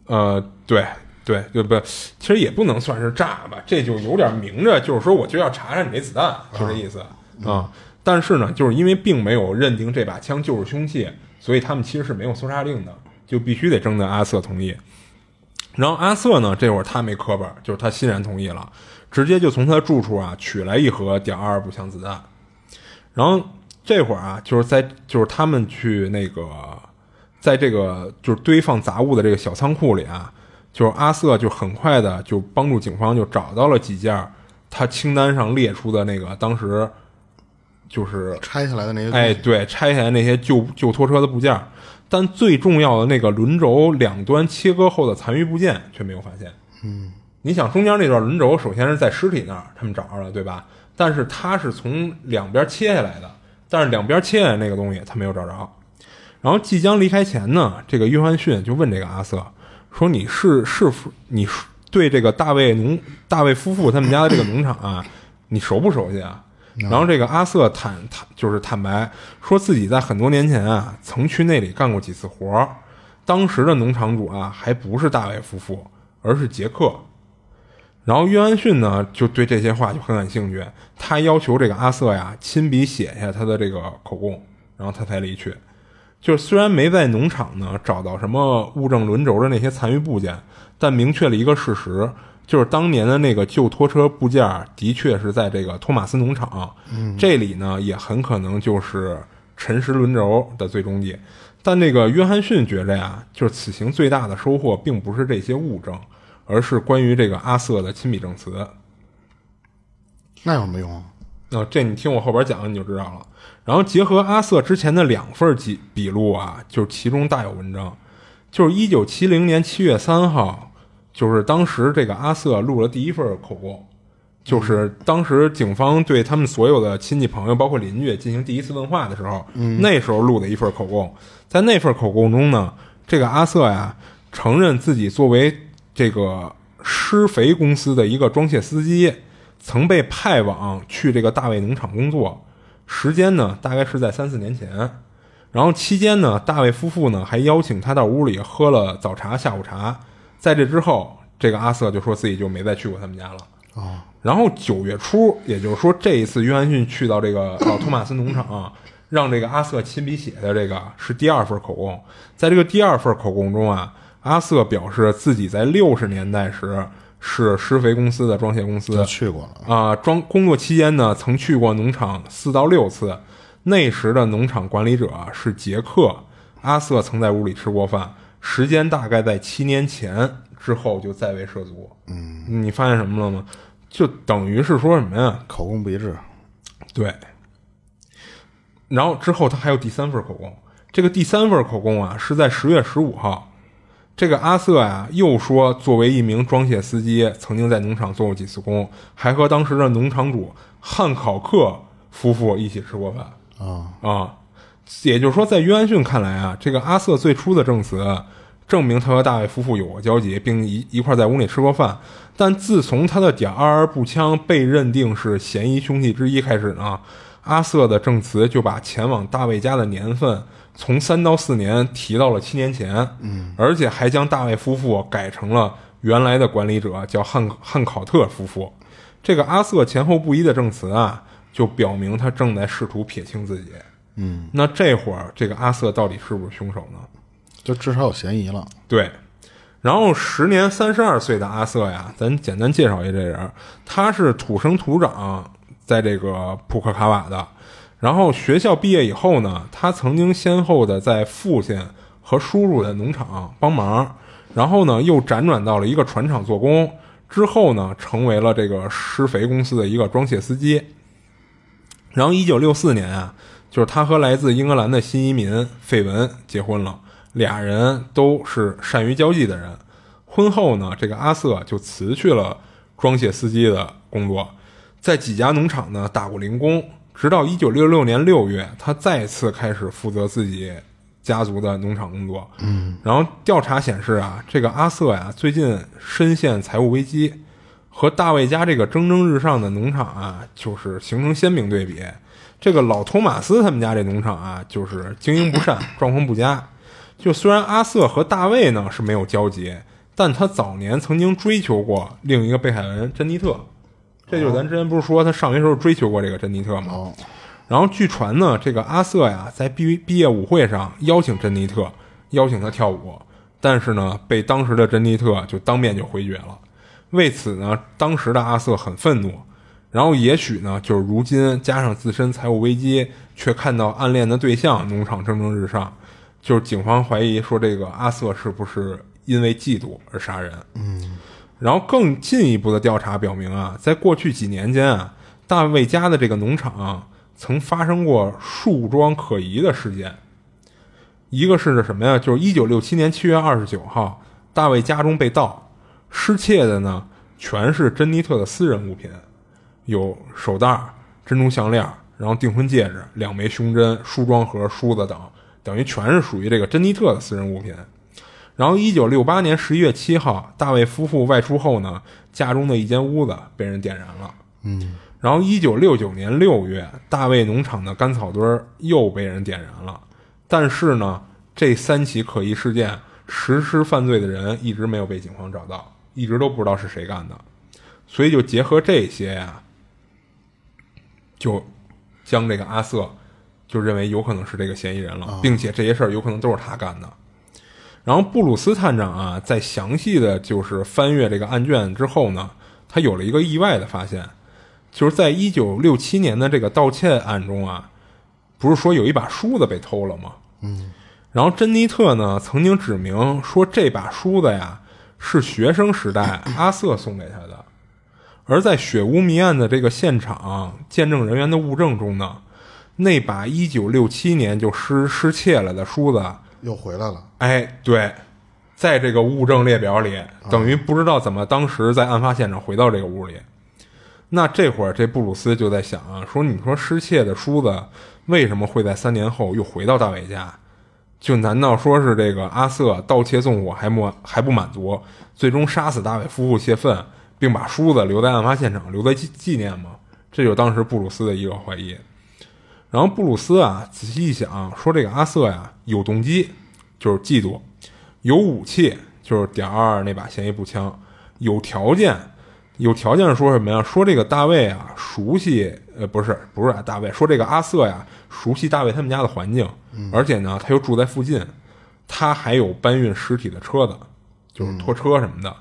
呃，对对，就不，其实也不能算是诈吧，这就有点明着，就是说我就要查查你这子弹，就这意思啊。但是呢，就是因为并没有认定这把枪就是凶器，所以他们其实是没有搜查令的，就必须得征得阿瑟同意。然后阿瑟呢，这会儿他没磕巴，就是他欣然同意了，直接就从他住处啊取来一盒点二步枪子弹。然后这会儿啊，就是在就是他们去那个，在这个就是堆放杂物的这个小仓库里啊，就是阿瑟就很快的就帮助警方就找到了几件他清单上列出的那个当时就是拆下来的那些哎，对，拆下来那些旧旧拖车的部件，但最重要的那个轮轴两端切割后的残余部件却没有发现。嗯，你想中间那段轮轴，首先是在尸体那儿，他们找着了，对吧？但是它是从两边切下来的，但是两边切下来那个东西他没有找着。然后即将离开前呢，这个约翰逊就问这个阿瑟说：“你是是否你对这个大卫农大卫夫妇他们家的这个农场啊，你熟不熟悉啊？”然后这个阿瑟坦坦就是坦白说自己在很多年前啊，曾去那里干过几次活儿。当时的农场主啊，还不是大卫夫妇，而是杰克。然后约翰逊呢，就对这些话就很感兴趣，他要求这个阿瑟呀亲笔写下他的这个口供，然后他才离去。就是虽然没在农场呢找到什么物证轮轴的那些残余部件，但明确了一个事实，就是当年的那个旧拖车部件的确是在这个托马斯农场，这里呢也很可能就是沉石轮轴的最终地。但这个约翰逊觉着呀，就是此行最大的收获并不是这些物证，而是关于这个阿瑟的亲笔证词。那有什么用啊？啊，这你听我后边讲你就知道了。然后结合阿瑟之前的两份记笔录啊，就是其中大有文章。就是一九七零年七月三号，就是当时这个阿瑟录了第一份口供，就是当时警方对他们所有的亲戚朋友，包括邻居进行第一次问话的时候，那时候录的一份口供。在那份口供中呢，这个阿瑟呀承认自己作为这个施肥公司的一个装卸司机，曾被派往去这个大卫农场工作，时间呢大概是在三四年前。然后期间呢，大卫夫妇呢还邀请他到屋里喝了早茶、下午茶。在这之后，这个阿瑟就说自己就没再去过他们家了。哦，然后九月初，也就是说这一次约翰逊去到这个老托马斯农场，让这个阿瑟亲笔写的这个是第二份口供。在这个第二份口供中啊，阿瑟表示自己在六十年代时是施肥公司的装卸公司去过了。啊，装工作期间呢，曾去过农场四到六次。那时的农场管理者是杰克，阿瑟曾在屋里吃过饭，时间大概在七年前之后就再未涉足。嗯，你发现什么了吗？就等于是说什么呀？口供不一致，对。然后之后他还有第三份口供，这个第三份口供啊是在十月十五号，这个阿瑟呀又说，作为一名装卸司机，曾经在农场做过几次工，还和当时的农场主汉考克夫妇一起吃过饭。啊啊，也就是说，在约翰逊看来啊，这个阿瑟最初的证词证明他和大卫夫妇有过交集，并一一块在屋里吃过饭。但自从他的点二二步枪被认定是嫌疑凶器之一开始呢，阿瑟的证词就把前往大卫家的年份从三到四年提到了七年前。嗯，而且还将大卫夫妇改成了原来的管理者叫汉汉考特夫妇。这个阿瑟前后不一的证词啊。就表明他正在试图撇清自己。嗯，那这会儿这个阿瑟到底是不是凶手呢？就至少有嫌疑了。对。然后时年三十二岁的阿瑟呀，咱简单介绍一下这人，他是土生土长在这个普克卡瓦的。然后学校毕业以后呢，他曾经先后的在父亲和叔叔的农场帮忙，然后呢又辗转到了一个船厂做工，之后呢成为了这个施肥公司的一个装卸司机。然后，一九六四年啊，就是他和来自英格兰的新移民费文结婚了，俩人都是善于交际的人。婚后呢，这个阿瑟就辞去了装卸司机的工作，在几家农场呢打过零工，直到一九六六年六月，他再次开始负责自己家族的农场工作。嗯，然后调查显示啊，这个阿瑟呀，最近深陷财务危机。和大卫家这个蒸蒸日上的农场啊，就是形成鲜明对比。这个老托马斯他们家这农场啊，就是经营不善，[laughs] 状况不佳。就虽然阿瑟和大卫呢是没有交集，但他早年曾经追求过另一个被害人珍妮特。这就是咱之前不是说他上学时候追求过这个珍妮特吗？哦，然后据传呢，这个阿瑟呀，在毕毕业舞会上邀请珍妮特，邀请他跳舞，但是呢，被当时的珍妮特就当面就回绝了。为此呢，当时的阿瑟很愤怒，然后也许呢，就是如今加上自身财务危机，却看到暗恋的对象农场蒸蒸日上，就是警方怀疑说这个阿瑟是不是因为嫉妒而杀人？嗯，然后更进一步的调查表明啊，在过去几年间啊，大卫家的这个农场曾发生过树桩可疑的事件。一个是什么呀？就是一九六七年七月二十九号，大卫家中被盗。失窃的呢，全是珍妮特的私人物品，有手袋、珍珠项链，然后订婚戒指、两枚胸针、梳妆盒、梳子等，等于全是属于这个珍妮特的私人物品。然后，一九六八年十一月七号，大卫夫妇外出后呢，家中的一间屋子被人点燃了。嗯，然后，一九六九年六月，大卫农场的干草堆又被人点燃了。但是呢，这三起可疑事件，实施犯罪的人一直没有被警方找到。一直都不知道是谁干的，所以就结合这些呀，就将这个阿瑟就认为有可能是这个嫌疑人了，并且这些事儿有可能都是他干的。然后布鲁斯探长啊，在详细的就是翻阅这个案卷之后呢，他有了一个意外的发现，就是在一九六七年的这个盗窃案中啊，不是说有一把梳子被偷了吗？嗯，然后珍妮特呢曾经指明说这把梳子呀是学生时代阿瑟送给他的，而在雪屋谜案的这个现场见证人员的物证中呢，那把一九六七年就失失窃了的梳子，又回来了。哎，对，在这个物证列表里，等于不知道怎么当时在案发现场回到这个屋里。那这会儿这布鲁斯就在想啊，说你说失窃的梳子为什么会在三年后又回到大卫家？就难道说是这个阿瑟盗窃纵火还不还不满足，最终杀死大卫夫妇泄愤，并把梳子留在案发现场，留在纪纪念嘛？这就是当时布鲁斯的一个怀疑。然后布鲁斯啊，仔细一想，说这个阿瑟呀有动机，就是嫉妒；有武器，就是点二那把嫌疑步枪；有条件，有条件说什么呀？说这个大卫啊熟悉，呃，不是不是大卫，说这个阿瑟呀熟悉大卫他们家的环境，而且呢他又住在附近，他还有搬运尸体的车子，就是拖车什么的。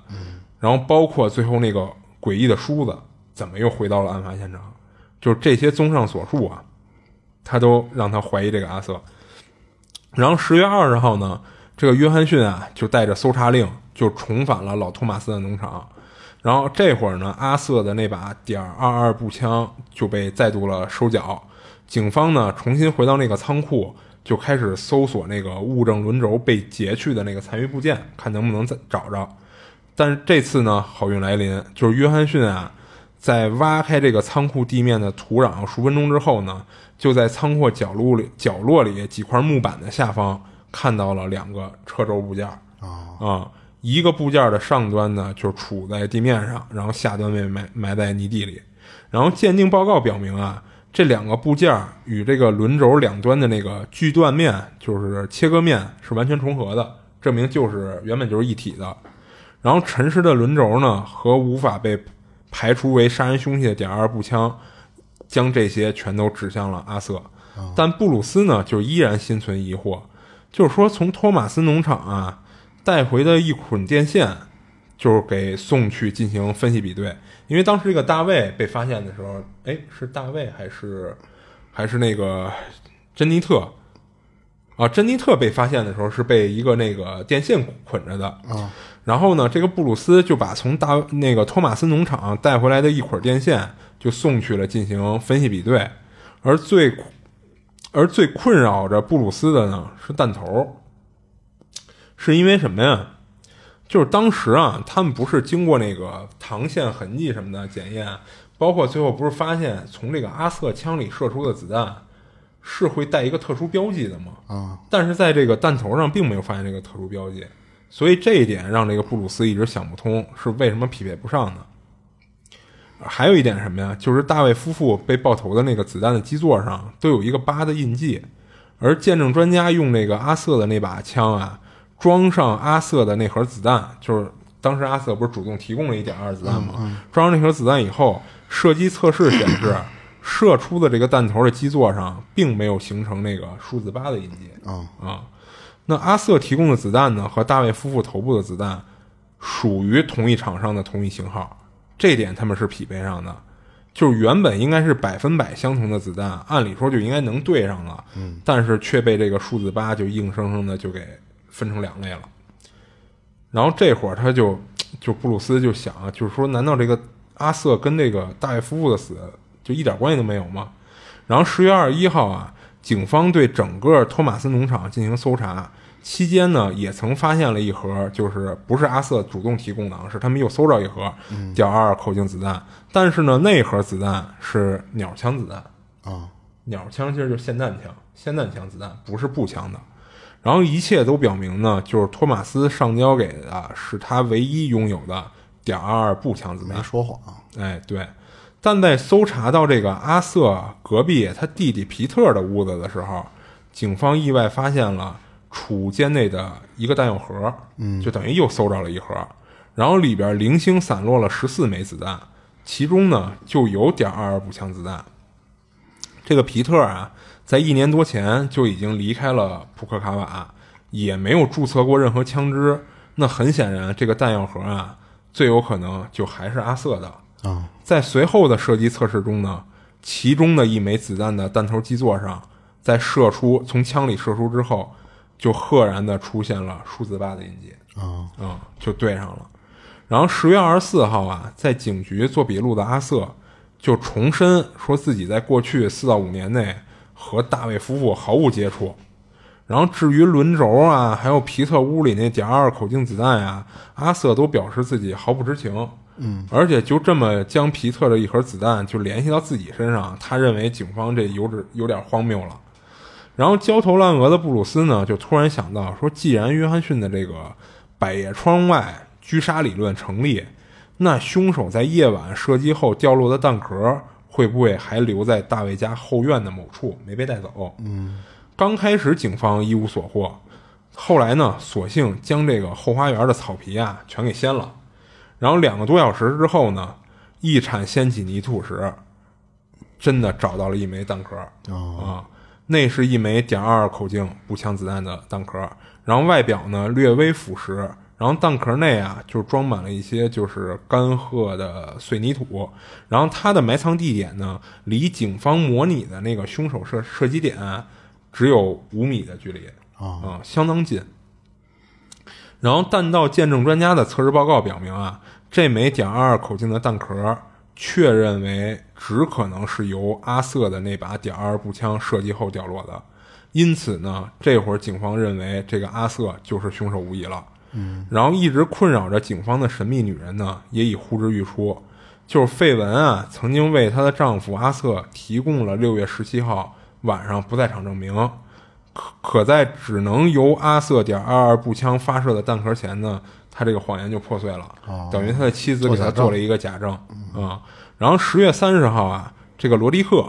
然后包括最后那个诡异的梳子，怎么又回到了案发现场？就是这些综上所述啊。他都让他怀疑这个阿瑟。然后十月二十号呢，这个约翰逊啊就带着搜查令就重返了老托马斯的农场。然后这会儿呢，阿瑟的那把点二二步枪就被再度了收缴。警方呢重新回到那个仓库，就开始搜索那个物证轮轴被截去的那个残余部件，看能不能再找着。但是这次呢，好运来临，就是约翰逊啊，在挖开这个仓库地面的土壤数分钟之后呢。就在仓库角落里，角落里几块木板的下方看到了两个车轴部件啊，一个部件的上端呢就处在地面上，然后下端被埋埋在泥地里。然后鉴定报告表明啊，这两个部件与这个轮轴两端的那个锯断面，就是切割面是完全重合的，证明就是原本就是一体的。然后沉尸的轮轴呢和无法被排除为杀人凶器的点二步枪。将这些全都指向了阿瑟，但布鲁斯呢，就依然心存疑惑，就是说从托马斯农场啊带回的一捆电线，就是给送去进行分析比对，因为当时这个大卫被发现的时候，哎，是大卫还是还是那个珍妮特啊？珍妮特被发现的时候是被一个那个电线捆着的啊，然后呢，这个布鲁斯就把从大那个托马斯农场带回来的一捆电线。就送去了进行分析比对，而最而最困扰着布鲁斯的呢是弹头，是因为什么呀？就是当时啊，他们不是经过那个膛线痕迹什么的检验，包括最后不是发现从这个阿瑟枪里射出的子弹是会带一个特殊标记的吗？啊，但是在这个弹头上并没有发现这个特殊标记，所以这一点让这个布鲁斯一直想不通，是为什么匹配不上呢？还有一点什么呀？就是大卫夫妇被爆头的那个子弹的基座上都有一个八的印记，而见证专家用那个阿瑟的那把枪啊，装上阿瑟的那盒子弹，就是当时阿瑟不是主动提供了一点二子弹吗？装上那盒子弹以后，射击测试显示，射出的这个弹头的基座上并没有形成那个数字八的印记啊啊。那阿瑟提供的子弹呢，和大卫夫妇头部的子弹属于同一厂商的同一型号。这点他们是匹配上的，就是原本应该是百分百相同的子弹，按理说就应该能对上了，嗯，但是却被这个数字八就硬生生的就给分成两类了。然后这会儿他就就布鲁斯就想啊，就是说，难道这个阿瑟跟这个大卫夫妇的死就一点关系都没有吗？然后十月二十一号啊，警方对整个托马斯农场进行搜查。期间呢，也曾发现了一盒，就是不是阿瑟主动提供的，是他们又搜着一盒点二口径子弹。但是呢，那盒子弹是鸟枪子弹啊，鸟枪其实就是霰弹枪，霰弹枪子弹不是步枪的。然后一切都表明呢，就是托马斯上交给的是他唯一拥有的点二步枪子弹，没说谎。哎，对。但在搜查到这个阿瑟隔壁他弟弟皮特的屋子的时候，警方意外发现了。储物间内的一个弹药盒，嗯，就等于又搜着了一盒，然后里边零星散落了十四枚子弹，其中呢就有点二二步枪子弹。这个皮特啊，在一年多前就已经离开了普克卡瓦，也没有注册过任何枪支。那很显然，这个弹药盒啊，最有可能就还是阿瑟的啊。在随后的射击测试中呢，其中的一枚子弹的弹头基座上。在射出从枪里射出之后，就赫然的出现了数字八的印记。啊啊、就对上了。然后十月二十四号啊，在警局做笔录的阿瑟就重申说自己在过去四到五年内和大卫夫妇毫无接触。然后至于轮轴啊，还有皮特屋里那点二口径子弹呀、阿瑟都表示自己毫不知情。嗯，而且就这么将皮特的一盒子弹就联系到自己身上，他认为警方这有点有点荒谬了。然后焦头烂额的布鲁斯呢，就突然想到说，既然约翰逊的这个百叶窗外狙杀理论成立，那凶手在夜晚射击后掉落的弹壳会不会还留在大卫家后院的某处，没被带走？嗯，刚开始警方一无所获，后来呢，索性将这个后花园的草皮啊全给掀了。然后两个多小时之后呢，一铲掀起泥土时，真的找到了一枚弹壳。啊，那是一枚点二口径步枪子弹的弹壳，然后外表呢略微腐蚀，然后弹壳内啊就装满了一些就是干涸的碎泥土，然后它的埋藏地点呢离警方模拟的那个凶手射射击点只有五米的距离。啊、相当近。然后弹道见证专家的测试报告表明啊，这枚点二口径的弹壳确认为只可能是由阿瑟的那把点二步枪射击后掉落的，因此呢，这会儿警方认为这个阿瑟就是凶手无疑了。嗯，然后一直困扰着警方的神秘女人呢，也已呼之欲出，就是费文啊，曾经为她的丈夫阿瑟提供了六月十七号晚上不在场证明。可可在只能由阿瑟点二二步枪发射的弹壳前呢，他这个谎言就破碎了，等于他的妻子给他做了一个假证啊、然后十月三十号啊，这个罗迪克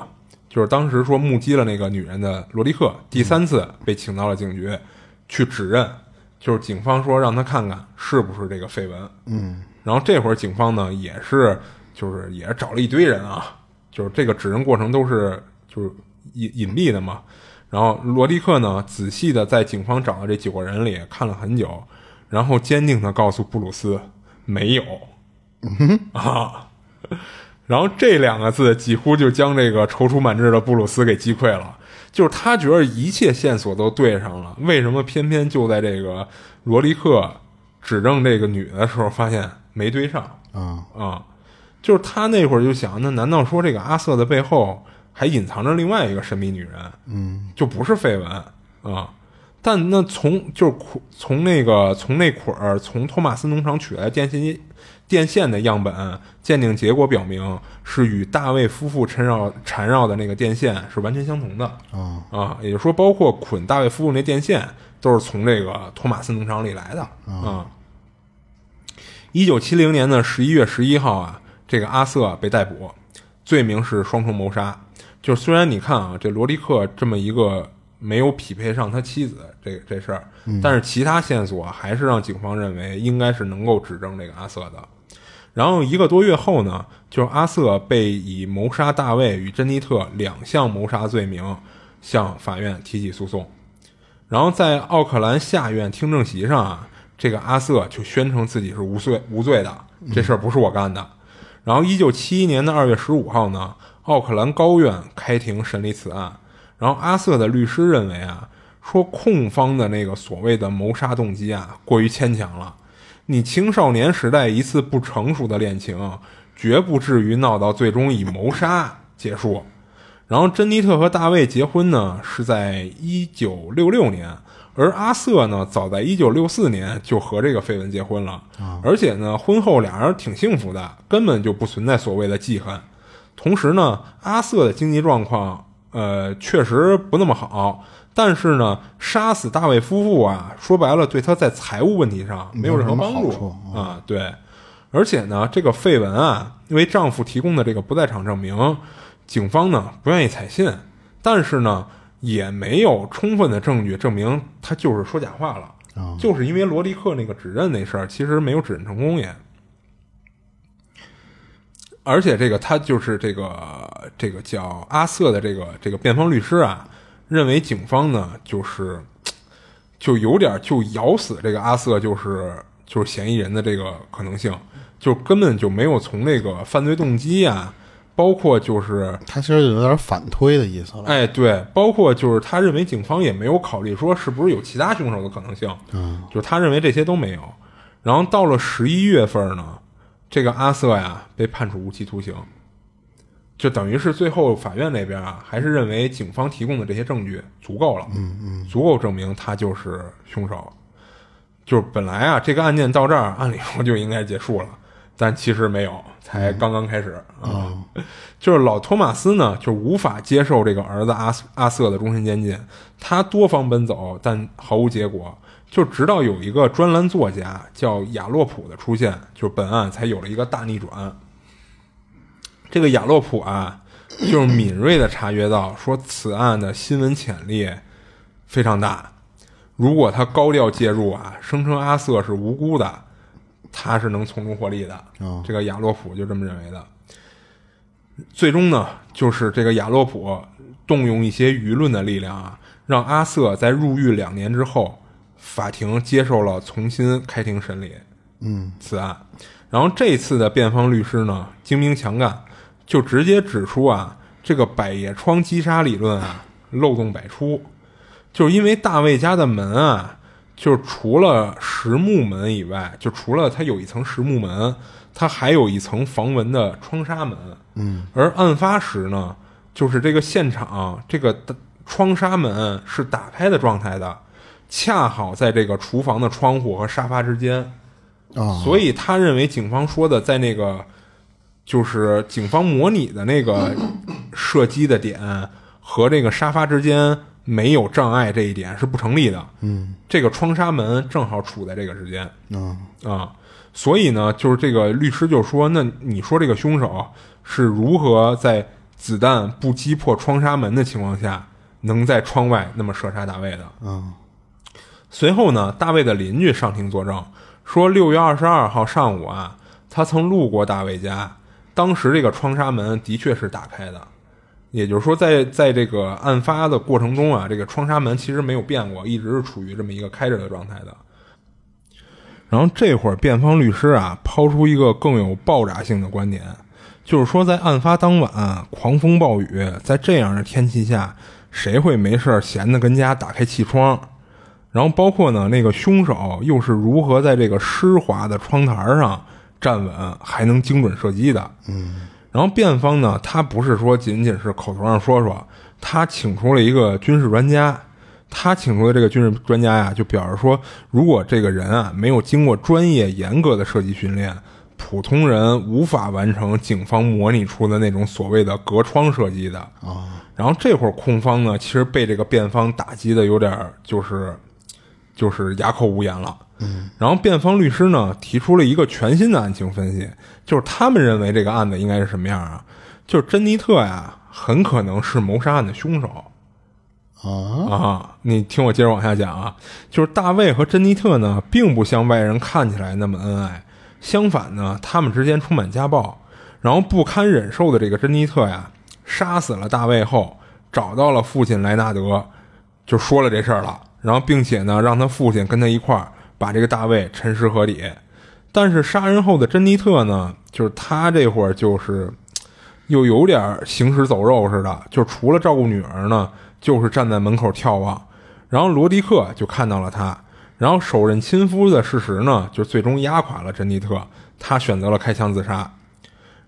就是当时说目击了那个女人的罗迪克，第三次被请到了警局去指认，就是警方说让他看看是不是这个绯闻。嗯，然后这会儿警方呢也是就是也是找了一堆人啊，就是这个指认过程都是就是隐隐蔽的嘛。然后罗迪克呢，仔细的在警方找的这九个人里看了很久，然后坚定的告诉布鲁斯没有，啊，然后这两个字几乎就将这个踌躇满志的布鲁斯给击溃了。就是他觉得一切线索都对上了，为什么偏偏就在这个罗利克指证这个女的时候，发现没对上？啊啊，就是他那会儿就想，那难道说这个阿瑟的背后还隐藏着另外一个神秘女人？嗯，就不是绯闻啊。但那从就是捆从那个从那捆儿从托马斯农场取来的电线电线的样本鉴定结果表明，是与大卫夫妇缠绕缠绕的那个电线是完全相同的啊啊，也就是说，包括捆大卫夫妇那电线都是从这个托马斯农场里来的啊。一九七零年的十一月十一号啊，这个阿瑟被逮捕，罪名是双重谋杀。就是虽然你看啊，这罗迪克这么一个没有匹配上他妻子这这事儿，但是其他线索还是让警方认为应该是能够指证这个阿瑟的。然后一个多月后呢，就是阿瑟被以谋杀大卫与珍妮特两项谋杀罪名向法院提起诉讼。然后在奥克兰下院听证席上啊，这个阿瑟就宣称自己是无罪无罪的，这事儿不是我干的。然后，一九七一年的二月十五号呢，奥克兰高院开庭审理此案。然后，阿瑟的律师认为啊，说控方的那个所谓的谋杀动机啊，过于牵强了。你青少年时代一次不成熟的恋情，绝不至于闹到最终以谋杀结束。然后，珍妮特和大卫结婚呢，是在一九六六年，而阿瑟呢，早在一九六四年就和这个绯闻结婚了，而且呢，婚后俩人挺幸福的，根本就不存在所谓的记恨。同时呢，阿瑟的经济状况，呃，确实不那么好，但是呢，杀死大卫夫妇啊，说白了，对他在财务问题上没有任何帮助啊。对，而且呢，这个绯闻啊，因为丈夫提供的这个不在场证明，警方呢不愿意采信，但是呢，也没有充分的证据证明他就是说假话了。啊就是因为罗迪克那个指认那事儿，其实没有指认成功也。而且这个他就是这个这个叫阿瑟的这个这个辩方律师啊，认为警方呢就是就有点就咬死这个阿瑟就是就是嫌疑人的这个可能性，就根本就没有从那个犯罪动机啊，包括就是他其实有点反推的意思了。哎，对，包括就是他认为警方也没有考虑说是不是有其他凶手的可能性，嗯，就是他认为这些都没有。然后到了十一月份呢，这个阿瑟呀被判处无期徒刑，就等于是最后法院那边啊还是认为警方提供的这些证据足够了，嗯嗯，足够证明他就是凶手。就是本来啊这个案件到这儿按理说就应该结束了，但其实没有，才刚刚开始啊。就是老托马斯呢，就无法接受这个儿子阿阿瑟的终身监禁，他多方奔走，但毫无结果。就直到有一个专栏作家叫亚洛普的出现，就是本案才有了一个大逆转。这个亚洛普啊，[clears throat] 就是敏锐的察觉到，说此案的新闻潜力非常大。如果他高调介入啊，声称阿瑟是无辜的，他是能从中获利的。哦这个亚洛普就这么认为的。最终呢，就是这个亚洛普动用一些舆论的力量啊，让阿瑟在入狱两年之后，法庭接受了重新开庭审理嗯此案。然后这次的辩方律师呢，精明强干，就直接指出啊，这个百叶窗击杀理论啊，漏洞百出。就是因为大卫家的门啊，就是除了实木门以外，就除了它有一层实木门，它还有一层防蚊的窗纱门。嗯，而案发时呢，就是这个现场这个窗纱门是打开的状态的，恰好在这个厨房的窗户和沙发之间。啊，所以他认为警方说的在那个就是警方模拟的那个 [laughs] 射击的点和这个沙发之间没有障碍这一点是不成立的。嗯这个窗纱门正好处在这个之间啊啊，所以呢，就是这个律师就说，那你说这个凶手是如何在子弹不击破窗纱门的情况下，能在窗外那么射杀大卫的？啊随后呢，大卫的邻居上庭作证说，六月二十二号上午啊，他曾路过大卫家，当时这个窗纱门的确是打开的，也就是说在，在这个案发的过程中啊，这个窗纱门其实没有变过，一直是处于这么一个开着的状态的。然后这会儿，辩方律师啊抛出一个更有爆炸性的观点，就是说，在案发当晚，狂风暴雨，在这样的天气下，谁会没事闲的跟家打开气窗？然后包括呢，那个凶手又是如何在这个湿滑的窗台上站稳，还能精准射击的？嗯然后辩方呢，他不是说仅仅是口头上说说，他请出了一个军事专家，他请出的这个军事专家呀，就表示说，如果这个人啊没有经过专业严格的射击训练，普通人无法完成警方模拟出的那种所谓的隔窗射击的。啊然后这会儿控方呢，其实被这个辩方打击的有点儿就是就是哑口无言了。嗯，然后辩方律师呢提出了一个全新的案情分析，就是他们认为这个案子应该是什么样啊？就是珍妮特呀，很可能是谋杀案的凶手。啊啊，你听我接着往下讲啊，就是大卫和珍妮特呢，并不像外人看起来那么恩爱，相反呢，他们之间充满家暴。然后不堪忍受的这个珍妮特呀，杀死了大卫后，找到了父亲莱纳德，就说了这事儿了。然后并且呢，让他父亲跟他一块儿把这个大卫沉尸河底。但是杀人后的珍妮特呢，就是他这会儿就是又有点行尸走肉似的，就除了照顾女儿呢，就是站在门口眺望。然后罗迪克就看到了他，然后手刃亲夫的事实呢，就最终压垮了珍妮特，他选择了开枪自杀。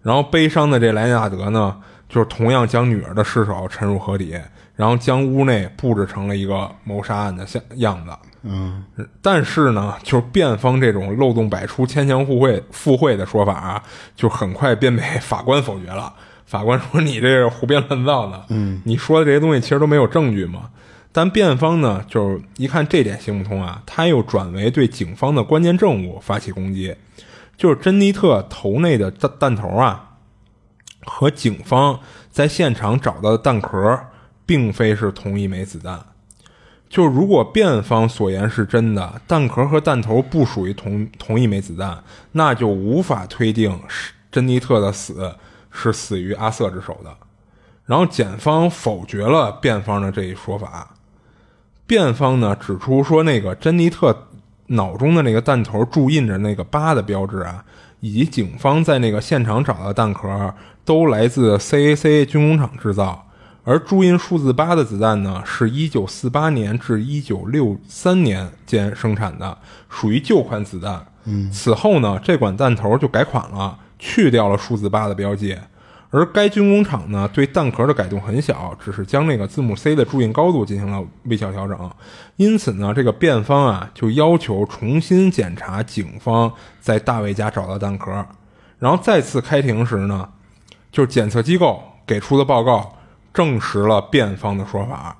然后悲伤的这莱纳德呢，就是同样将女儿的尸首沉入河底，然后将屋内布置成了一个谋杀案的像样子。嗯但是呢，就是辩方这种漏洞百出、牵强附会、附会的说法啊，就很快便被法官否决了。法官说：“你这是胡编乱造的，嗯，你说的这些东西其实都没有证据嘛。”但辩方呢，就是一看这点行不通啊，他又转为对警方的关键证物发起攻击，就是珍妮特头内的弹弹头啊，和警方在现场找到的弹壳，并非是同一枚子弹。就如果辩方所言是真的，弹壳和弹头不属于同同一枚子弹，那就无法推定是珍妮特的死是死于阿瑟之手的。然后检方否决了辩方的这一说法。辩方呢指出说，那个珍妮特脑中的那个弹头注印着那个八的标志啊，以及警方在那个现场找到的弹壳都来自 CAC 军工厂制造，而注音数字八的子弹呢，是一九四八年至一九六三年间生产的，属于旧款子弹。嗯，此后呢，这款弹头就改款了，去掉了数字八的标记。而该军工厂呢，对弹壳的改动很小，只是将那个字母 C 的注印高度进行了微小调整。因此呢，这个辩方啊就要求重新检查警方在大卫家找到弹壳。然后再次开庭时呢，就是检测机构给出的报告证实了辩方的说法，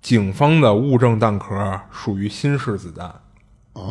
警方的物证弹壳属于新式子弹。啊，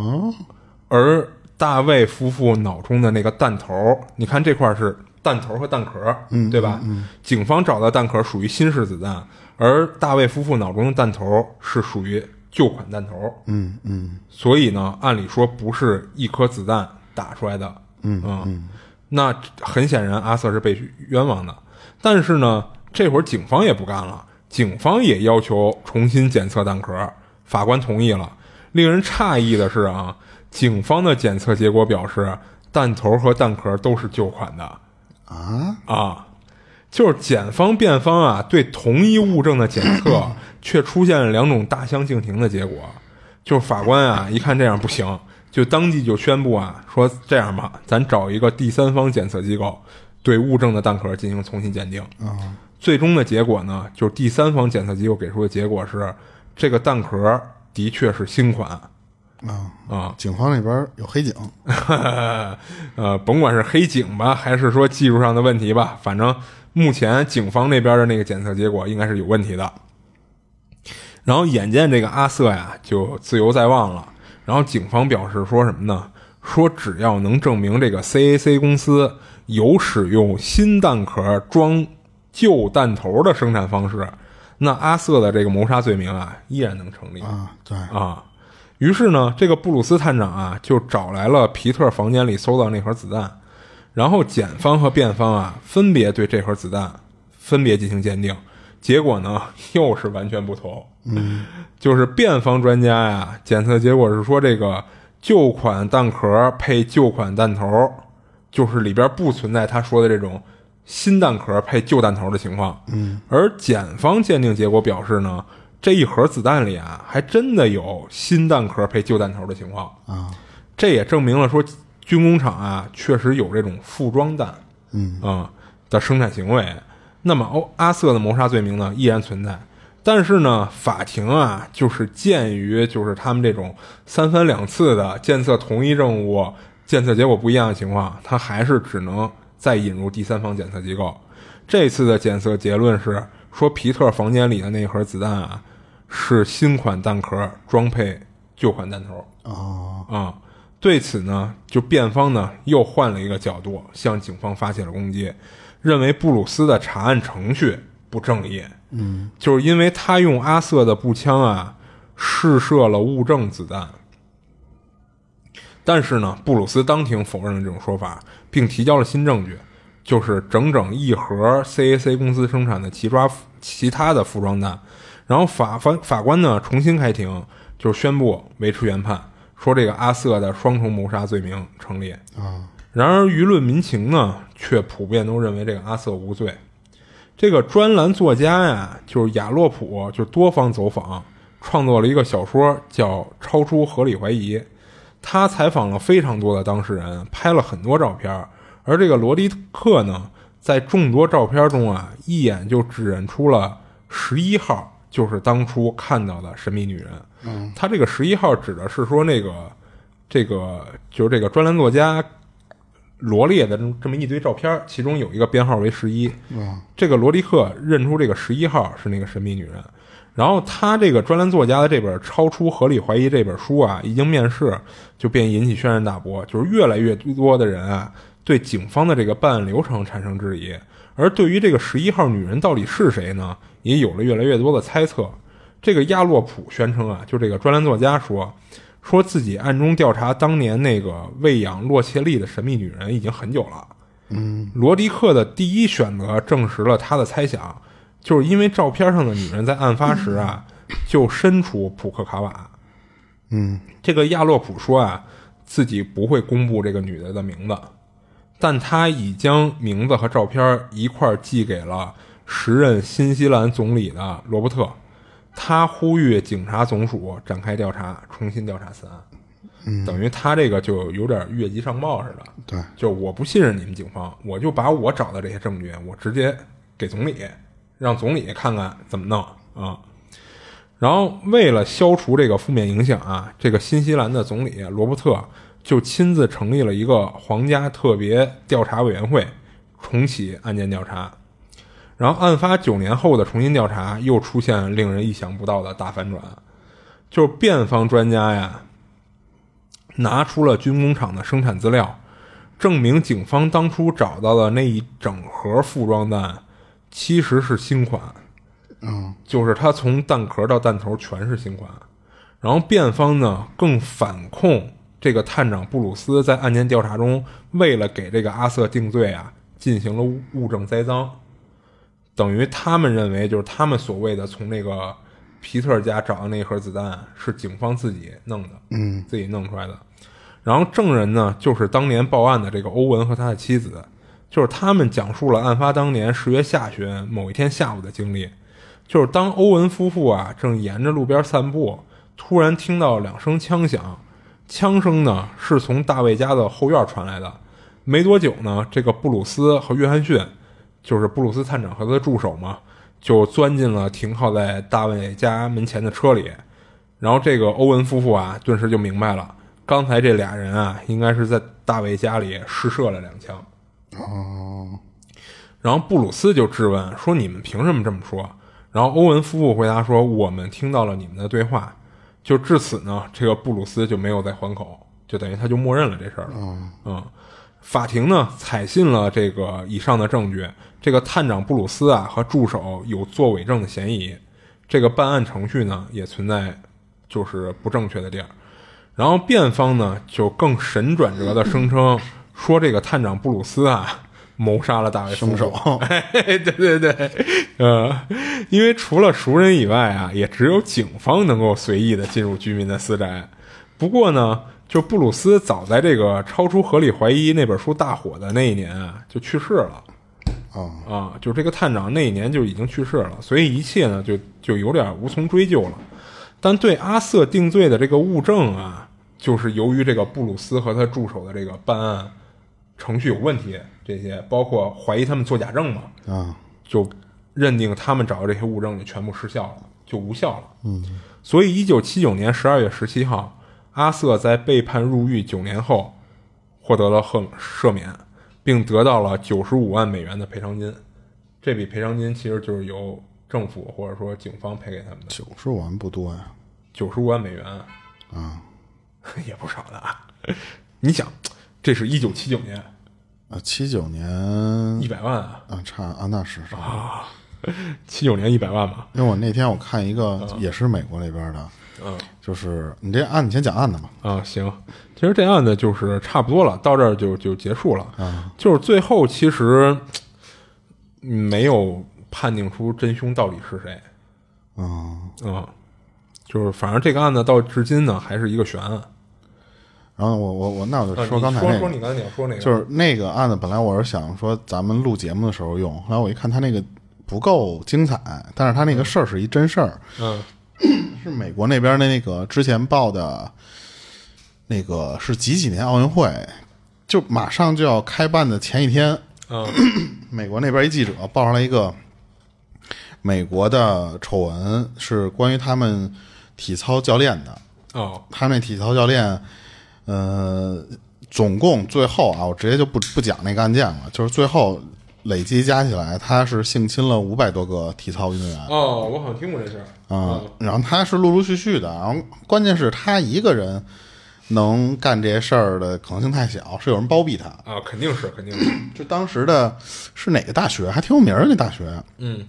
而大卫夫妇脑中的那个弹头，你看这块是弹头和弹壳，嗯，对吧？嗯，警方找到弹壳属于新式子弹，而大卫夫妇脑中的弹头是属于旧款弹头，嗯嗯所以呢，按理说不是一颗子弹打出来的，嗯嗯，那很显然阿瑟是被冤枉的。但是呢，这会儿警方也不干了，警方也要求重新检测弹壳，法官同意了。令人诧异的是啊，警方的检测结果表示，弹头和弹壳都是旧款的啊，啊，就是检方辩方啊对同一物证的检测 [coughs] 却出现了两种大相径庭的结果。就是法官啊一看这样不行，就当即就宣布啊说这样吧，咱找一个第三方检测机构对物证的弹壳进行重新鉴定。啊最终的结果呢，就是第三方检测机构给出的结果是，这个弹壳的确是新款啊！啊。警方那边有黑警，[laughs] 呃，甭管是黑警吧，还是说技术上的问题吧，反正目前警方那边的那个检测结果应该是有问题的。然后眼见这个阿瑟呀就自由在望了，然后警方表示说什么呢？说只要能证明这个 CAC 公司有使用新弹壳装旧弹头的生产方式，那阿瑟的这个谋杀罪名啊依然能成立。啊，对，啊。于是呢，这个布鲁斯探长啊，就找来了皮特房间里搜到那盒子弹，然后检方和辩方啊，分别对这盒子弹分别进行鉴定，结果呢，[laughs] 又是完全不同。嗯，[laughs] 就是辩方专家呀，检测结果是说这个旧款弹壳配旧款弹头，就是里边不存在他说的这种新弹壳配旧弹头的情况。嗯，而检方鉴定结果表示呢，这一盒子弹里啊，还真的有新弹壳配旧弹头的情况啊。这也证明了说，军工厂啊确实有这种副装弹，嗯啊、的生产行为。那么欧阿瑟的谋杀罪名呢依然存在，但是呢，法庭啊就是鉴于就是他们这种三番两次的检测同一任务，检测结果不一样的情况，他还是只能再引入第三方检测机构。这次的检测结论是说，皮特房间里的那盒子弹啊是新款弹壳装配旧款弹头。哦，啊，对此呢，就辩方呢又换了一个角度，向警方发起了攻击，认为布鲁斯的查案程序不正义。嗯，就是因为他用阿瑟的步枪啊试射了物证子弹，但是呢，布鲁斯当庭否认了这种说法，并提交了新证据，就是整整一盒 CAC 公司生产的其抓其他的服装弹。然后法法法官呢重新开庭，就宣布维持原判，说这个阿瑟的双重谋杀罪名成立。啊，然而舆论民情呢却普遍都认为这个阿瑟无罪。这个专栏作家呀，就是雅洛普，就多方走访，创作了一个小说叫《超出合理怀疑》。他采访了非常多的当事人，拍了很多照片。而这个罗迪克呢，在众多照片中啊，一眼就指认出了十一号，就是当初看到的神秘女人。嗯，他这个十一号指的是说那个这个就是这个专栏作家罗列的这么一堆照片，其中有一个编号为十一。啊，这个罗迪克认出这个十一号是那个神秘女人，然后他这个专栏作家的这本《超出合理怀疑》这本书啊，一经面世就便引起轩然大波，就是越来越多的人啊对警方的这个办案流程产生质疑，而对于这个十一号女人到底是谁呢，也有了越来越多的猜测。这个亚洛普宣称啊，就这个专栏作家说，说自己暗中调查当年那个喂养洛切利的神秘女人已经很久了。嗯，罗迪克的第一选择证实了他的猜想，就是因为照片上的女人在案发时啊，就身处普克卡瓦。嗯，这个亚洛普说啊，自己不会公布这个女的的名字，但他已将名字和照片一块儿寄给了时任新西兰总理的罗伯特。他呼吁警察总署展开调查，重新调查此案。嗯等于他这个就有点越级上报似的。对，就我不信任你们警方，我就把我找的这些证据，我直接给总理，让总理看看怎么弄啊。然后为了消除这个负面影响啊，这个新西兰的总理罗伯特就亲自成立了一个皇家特别调查委员会，重启案件调查。然后案发九年后的重新调查又出现令人意想不到的大反转，就是辩方专家呀拿出了军工厂的生产资料，证明警方当初找到的那一整盒副装弹其实是新款。嗯，就是它从弹壳到弹头全是新款。然后辩方呢更反控这个探长布鲁斯在案件调查中为了给这个阿瑟定罪啊，进行了物物证栽赃，等于他们认为就是他们所谓的从那个皮特家找的那一盒子弹是警方自己弄的，嗯，自己弄出来的。然后证人呢就是当年报案的这个欧文和他的妻子，就是他们讲述了案发当年十月下旬某一天下午的经历。就是当欧文夫妇啊正沿着路边散步，突然听到两声枪响，枪声呢是从大卫家的后院传来的。没多久呢，这个布鲁斯和约翰逊，就是布鲁斯探长和他的助手嘛，就钻进了停靠在大卫家门前的车里。然后这个欧文夫妇啊，顿时就明白了，刚才这俩人啊，应该是在大卫家里试射了两枪。哦，然后布鲁斯就质问说：“你们凭什么这么说？”然后欧文夫妇回答说：“我们听到了你们的对话。”就至此呢，这个布鲁斯就没有再还口，就等于他就默认了这事儿了。嗯，法庭呢采信了这个以上的证据，这个探长布鲁斯啊和助手有作伪证的嫌疑，这个办案程序呢也存在就是不正确的地儿。然后辩方呢就更神转折的声称说，这个探长布鲁斯啊 [laughs] 谋杀了大卫凶手哎，[laughs] 对对对，呃，因为除了熟人以外啊，也只有警方能够随意的进入居民的私宅。不过呢，就布鲁斯早在这个超出合理怀疑那本书大火的那一年啊，就去世了。哦，啊，就这个探长那一年就已经去世了，所以一切呢就就有点无从追究了。但对阿瑟定罪的这个物证啊，就是由于这个布鲁斯和他助手的这个办案程序有问题，这些包括怀疑他们做假证嘛，啊，就认定他们找的这些物证就全部失效了，就无效了。嗯，所以一九七九年十二月十七号，阿瑟在被判入狱九年后，获得了赦赦免，并得到了九十五万美元的赔偿金。这笔赔偿金其实就是由政府或者说警方赔给他们的，九十五万不多呀。九十五万美元啊，[laughs] 也不少的啊。[laughs] 你想，这是一九七九年，啊，七九年一百万啊，啊，差啊，那是啊。七九年一百万吧，因为我那天我看一个也是美国那边的，嗯。就是你这案，你先讲案子吧。啊，行，其实这案子就是差不多了，到这儿就就结束了。啊，就是最后其实嗯没有判定出真凶到底是谁。啊，啊，就是反正这个案子到至今呢还是一个悬案。然后我我我那我就啊说刚才那个，说说你刚才你要说那个，就是那个案子，本来我是想说咱们录节目的时候用，后来我一看他那个不够精彩，但是他那个事儿是一真事儿，嗯。[clears throat] 是美国那边的那个之前报的，那个是几几年奥运会，就马上就要开办的前一天，嗯。[clears throat] 美国那边一记者报上来一个美国的丑闻，是关于他们体操教练的。哦。他们那体操教练，呃，总共最后啊，我直接就不不讲那个案件了，就是最后累计加起来，他是性侵了五百多个体操运动员。哦，我好像听过这事儿。啊、然后他是陆陆续续的，然后关键是他一个人能干这些事儿的可能性太小，是有人包庇他。啊，肯定是，肯定是。[clears throat] 就当时的是哪个大学，还挺有名儿的那大学，嗯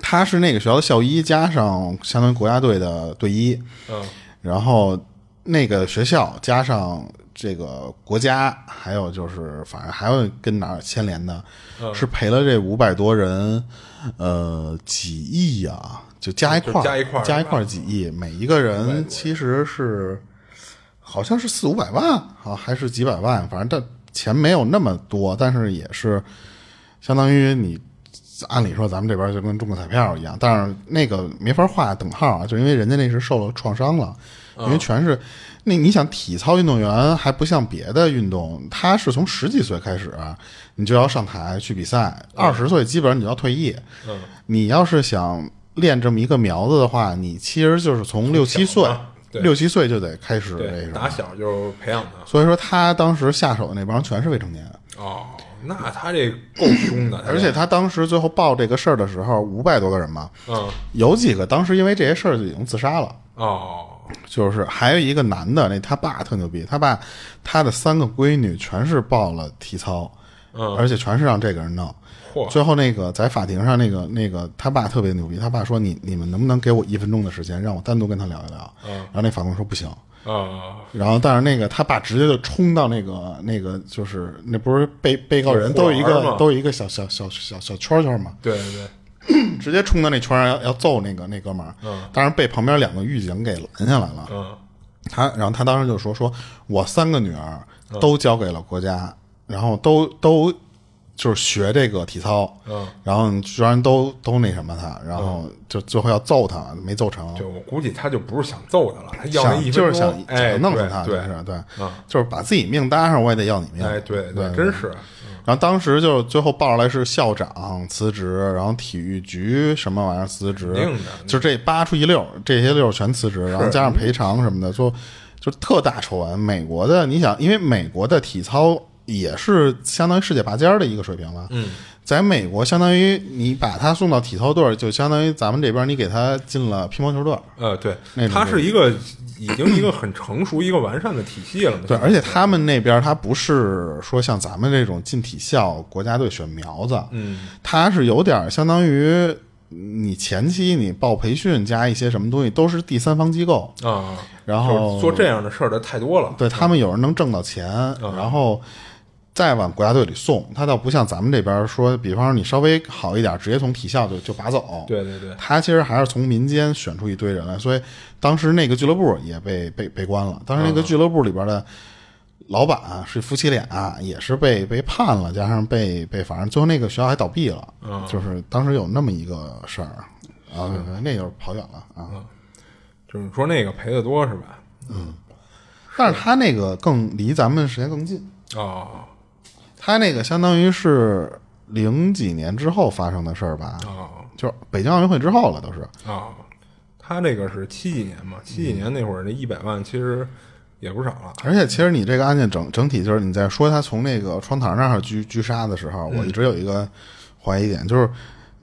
他是那个学校的校医，加上相当于国家队的队医，嗯然后那个学校加上这个国家，还有就是反正还有跟哪儿牵连的，嗯。是赔了这五百多人，呃，几亿啊、就加一块儿，加一块儿加一块儿几亿，每一个人其实是好像是四五百万啊，还是几百万，反正但钱没有那么多，但是也是相当于你按理说咱们这边就跟中个彩票一样，但是那个没法画等号啊，就因为人家那是受了创伤了，因为全是那你想体操运动员还不像别的运动，他是从十几岁开始你就要上台去比赛，二十岁基本上你就要退役。嗯，你要是想练这么一个苗子的话，你其实就是从六七岁六七岁就得开始这对，个。打小就培养他。所以说他当时下手的那帮全是未成年，哦，那他这够凶的，而且他当时最后报这个事儿的时候，五百多个人嘛，嗯，有几个当时因为这些事儿就已经自杀了。哦，就是还有一个男的，那他爸特牛逼，他爸他的三个闺女全是报了体操，嗯，而且全是让这个人弄。嚯，最后那个在法庭上，那个那个他爸特别牛逼，他爸说你你们能不能给我一分钟的时间，让我单独跟他聊一聊？嗯。然后那法官说不行。啊，然后但是那个他爸直接就冲到那个那个就是那不是被被告人都有一个都有一个小小小小小圈圈嘛，对对对，直接冲到那圈上要要揍那个那哥们儿，嗯当然被旁边两个狱警给拦下来了。嗯他然后他当时就说说我三个女儿都交给了国家，然后都都就是学这个体操，嗯，然后居然都都那什么他，然后就最后要揍他，没揍成，就我估计他就不是想揍他了，他要那一分钟就是想弄死他，对就是对，嗯就是把自己命搭上，我也得要你命，哎，对对，真是，然后当时就最后报出来是校长辞职，然后体育局什么玩意儿辞职就这扒出一溜儿，这些溜儿全辞职，然后加上赔偿什么的，就就特大丑闻。美国的，你想，因为美国的体操也是相当于世界拔尖儿的一个水平了，嗯，在美国相当于你把他送到体操队，就相当于咱们这边你给他进了乒乓球队。呃，对那，种它是一个已经一个很成熟、一个完善的体系了。对，而且他们那边他不是说像咱们这种进体校国家队选苗子，嗯，他是有点相当于你前期你报培训加一些什么东西都是第三方机构，啊，然后做这样的事儿的太多了。对他们有人能挣到钱，然后再往国家队里送。他倒不像咱们这边说，比方说你稍微好一点，直接从体校就就拔走。对对对，他其实还是从民间选出一堆人来，所以当时那个俱乐部也被被被关了。当时那个俱乐部里边的老板啊是夫妻俩，也是被被判了，加上被被反正最后那个学校还倒闭了。嗯就是当时有那么一个事儿啊，那就是跑远了啊。就是说那个赔的多是吧？嗯但是他那个更离咱们时间更近，哦他那个相当于是零几年之后发生的事儿吧，哦就是北京奥运会之后了，都是。哦，他那个是七几年嘛？七几年那会儿那一百万其实也不少了。而且其实你这个案件整整体就是你在说他从那个窗台那儿狙狙杀的时候，我一直有一个怀疑点，就是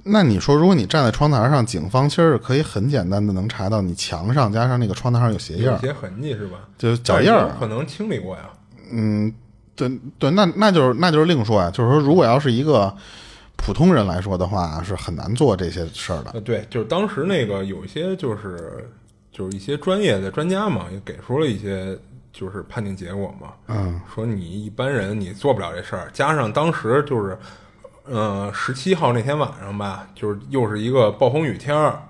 那你说如果你站在窗台上，警方其实是可以很简单的能查到你墙上加上那个窗台上有鞋印儿，有一些痕迹是吧？就是脚印儿。可能清理过呀。嗯，对对，那那就是那就是另说呀，就是说如果要是一个普通人来说的话，是很难做这些事儿的。呃，对，就是当时那个有一些就是就是一些专业的专家嘛，也给出了一些就是判定结果嘛。嗯，说你一般人你做不了这事儿，加上当时就是，呃，十七号那天晚上吧，就是又是一个暴风雨天儿，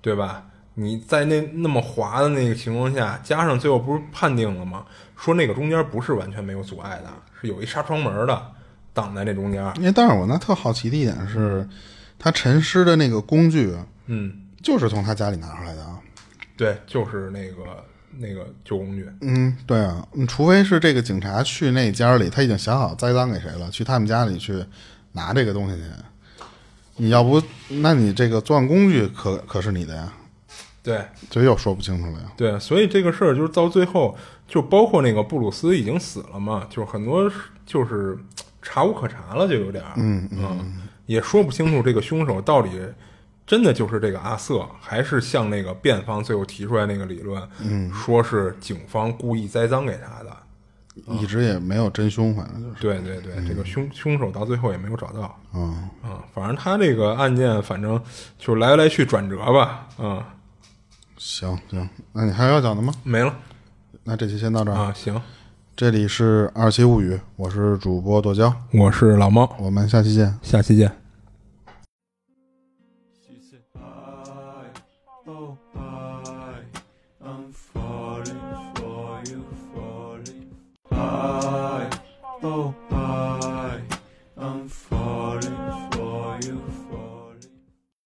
对吧？你在那那么滑的那个情况下，加上最后不是判定了吗？说那个中间不是完全没有阻碍的，是有一纱窗门的挡在那中间。因为但是我那特好奇的一点是，他沉尸的那个工具嗯，就是从他家里拿出来的啊。对，就是那个那个旧工具。嗯，对啊，除非是这个警察去那家里，他已经想好栽赃给谁了，去他们家里去拿这个东西去。你要不，那你这个作案工具可可是你的呀，对这又说不清楚了呀。对，所以这个事儿就是到最后，就包括那个布鲁斯已经死了嘛，就是很多就是查无可查了，就有点儿，嗯嗯，也说不清楚这个凶手到底真的就是这个阿瑟，还是像那个辩方最后提出来那个理论，嗯，说是警方故意栽赃给他的。一直也没有真凶，反正就是。对对对，这个凶凶手到最后也没有找到。嗯，啊，反正他这个案件，反正就来来去转折吧。嗯，行行，那你还有要讲的吗？没了那这期先到这儿。啊。行，这里是二七物语，我是主播剁椒，我是老猫，我们下期见。下期见。She said, I, oh,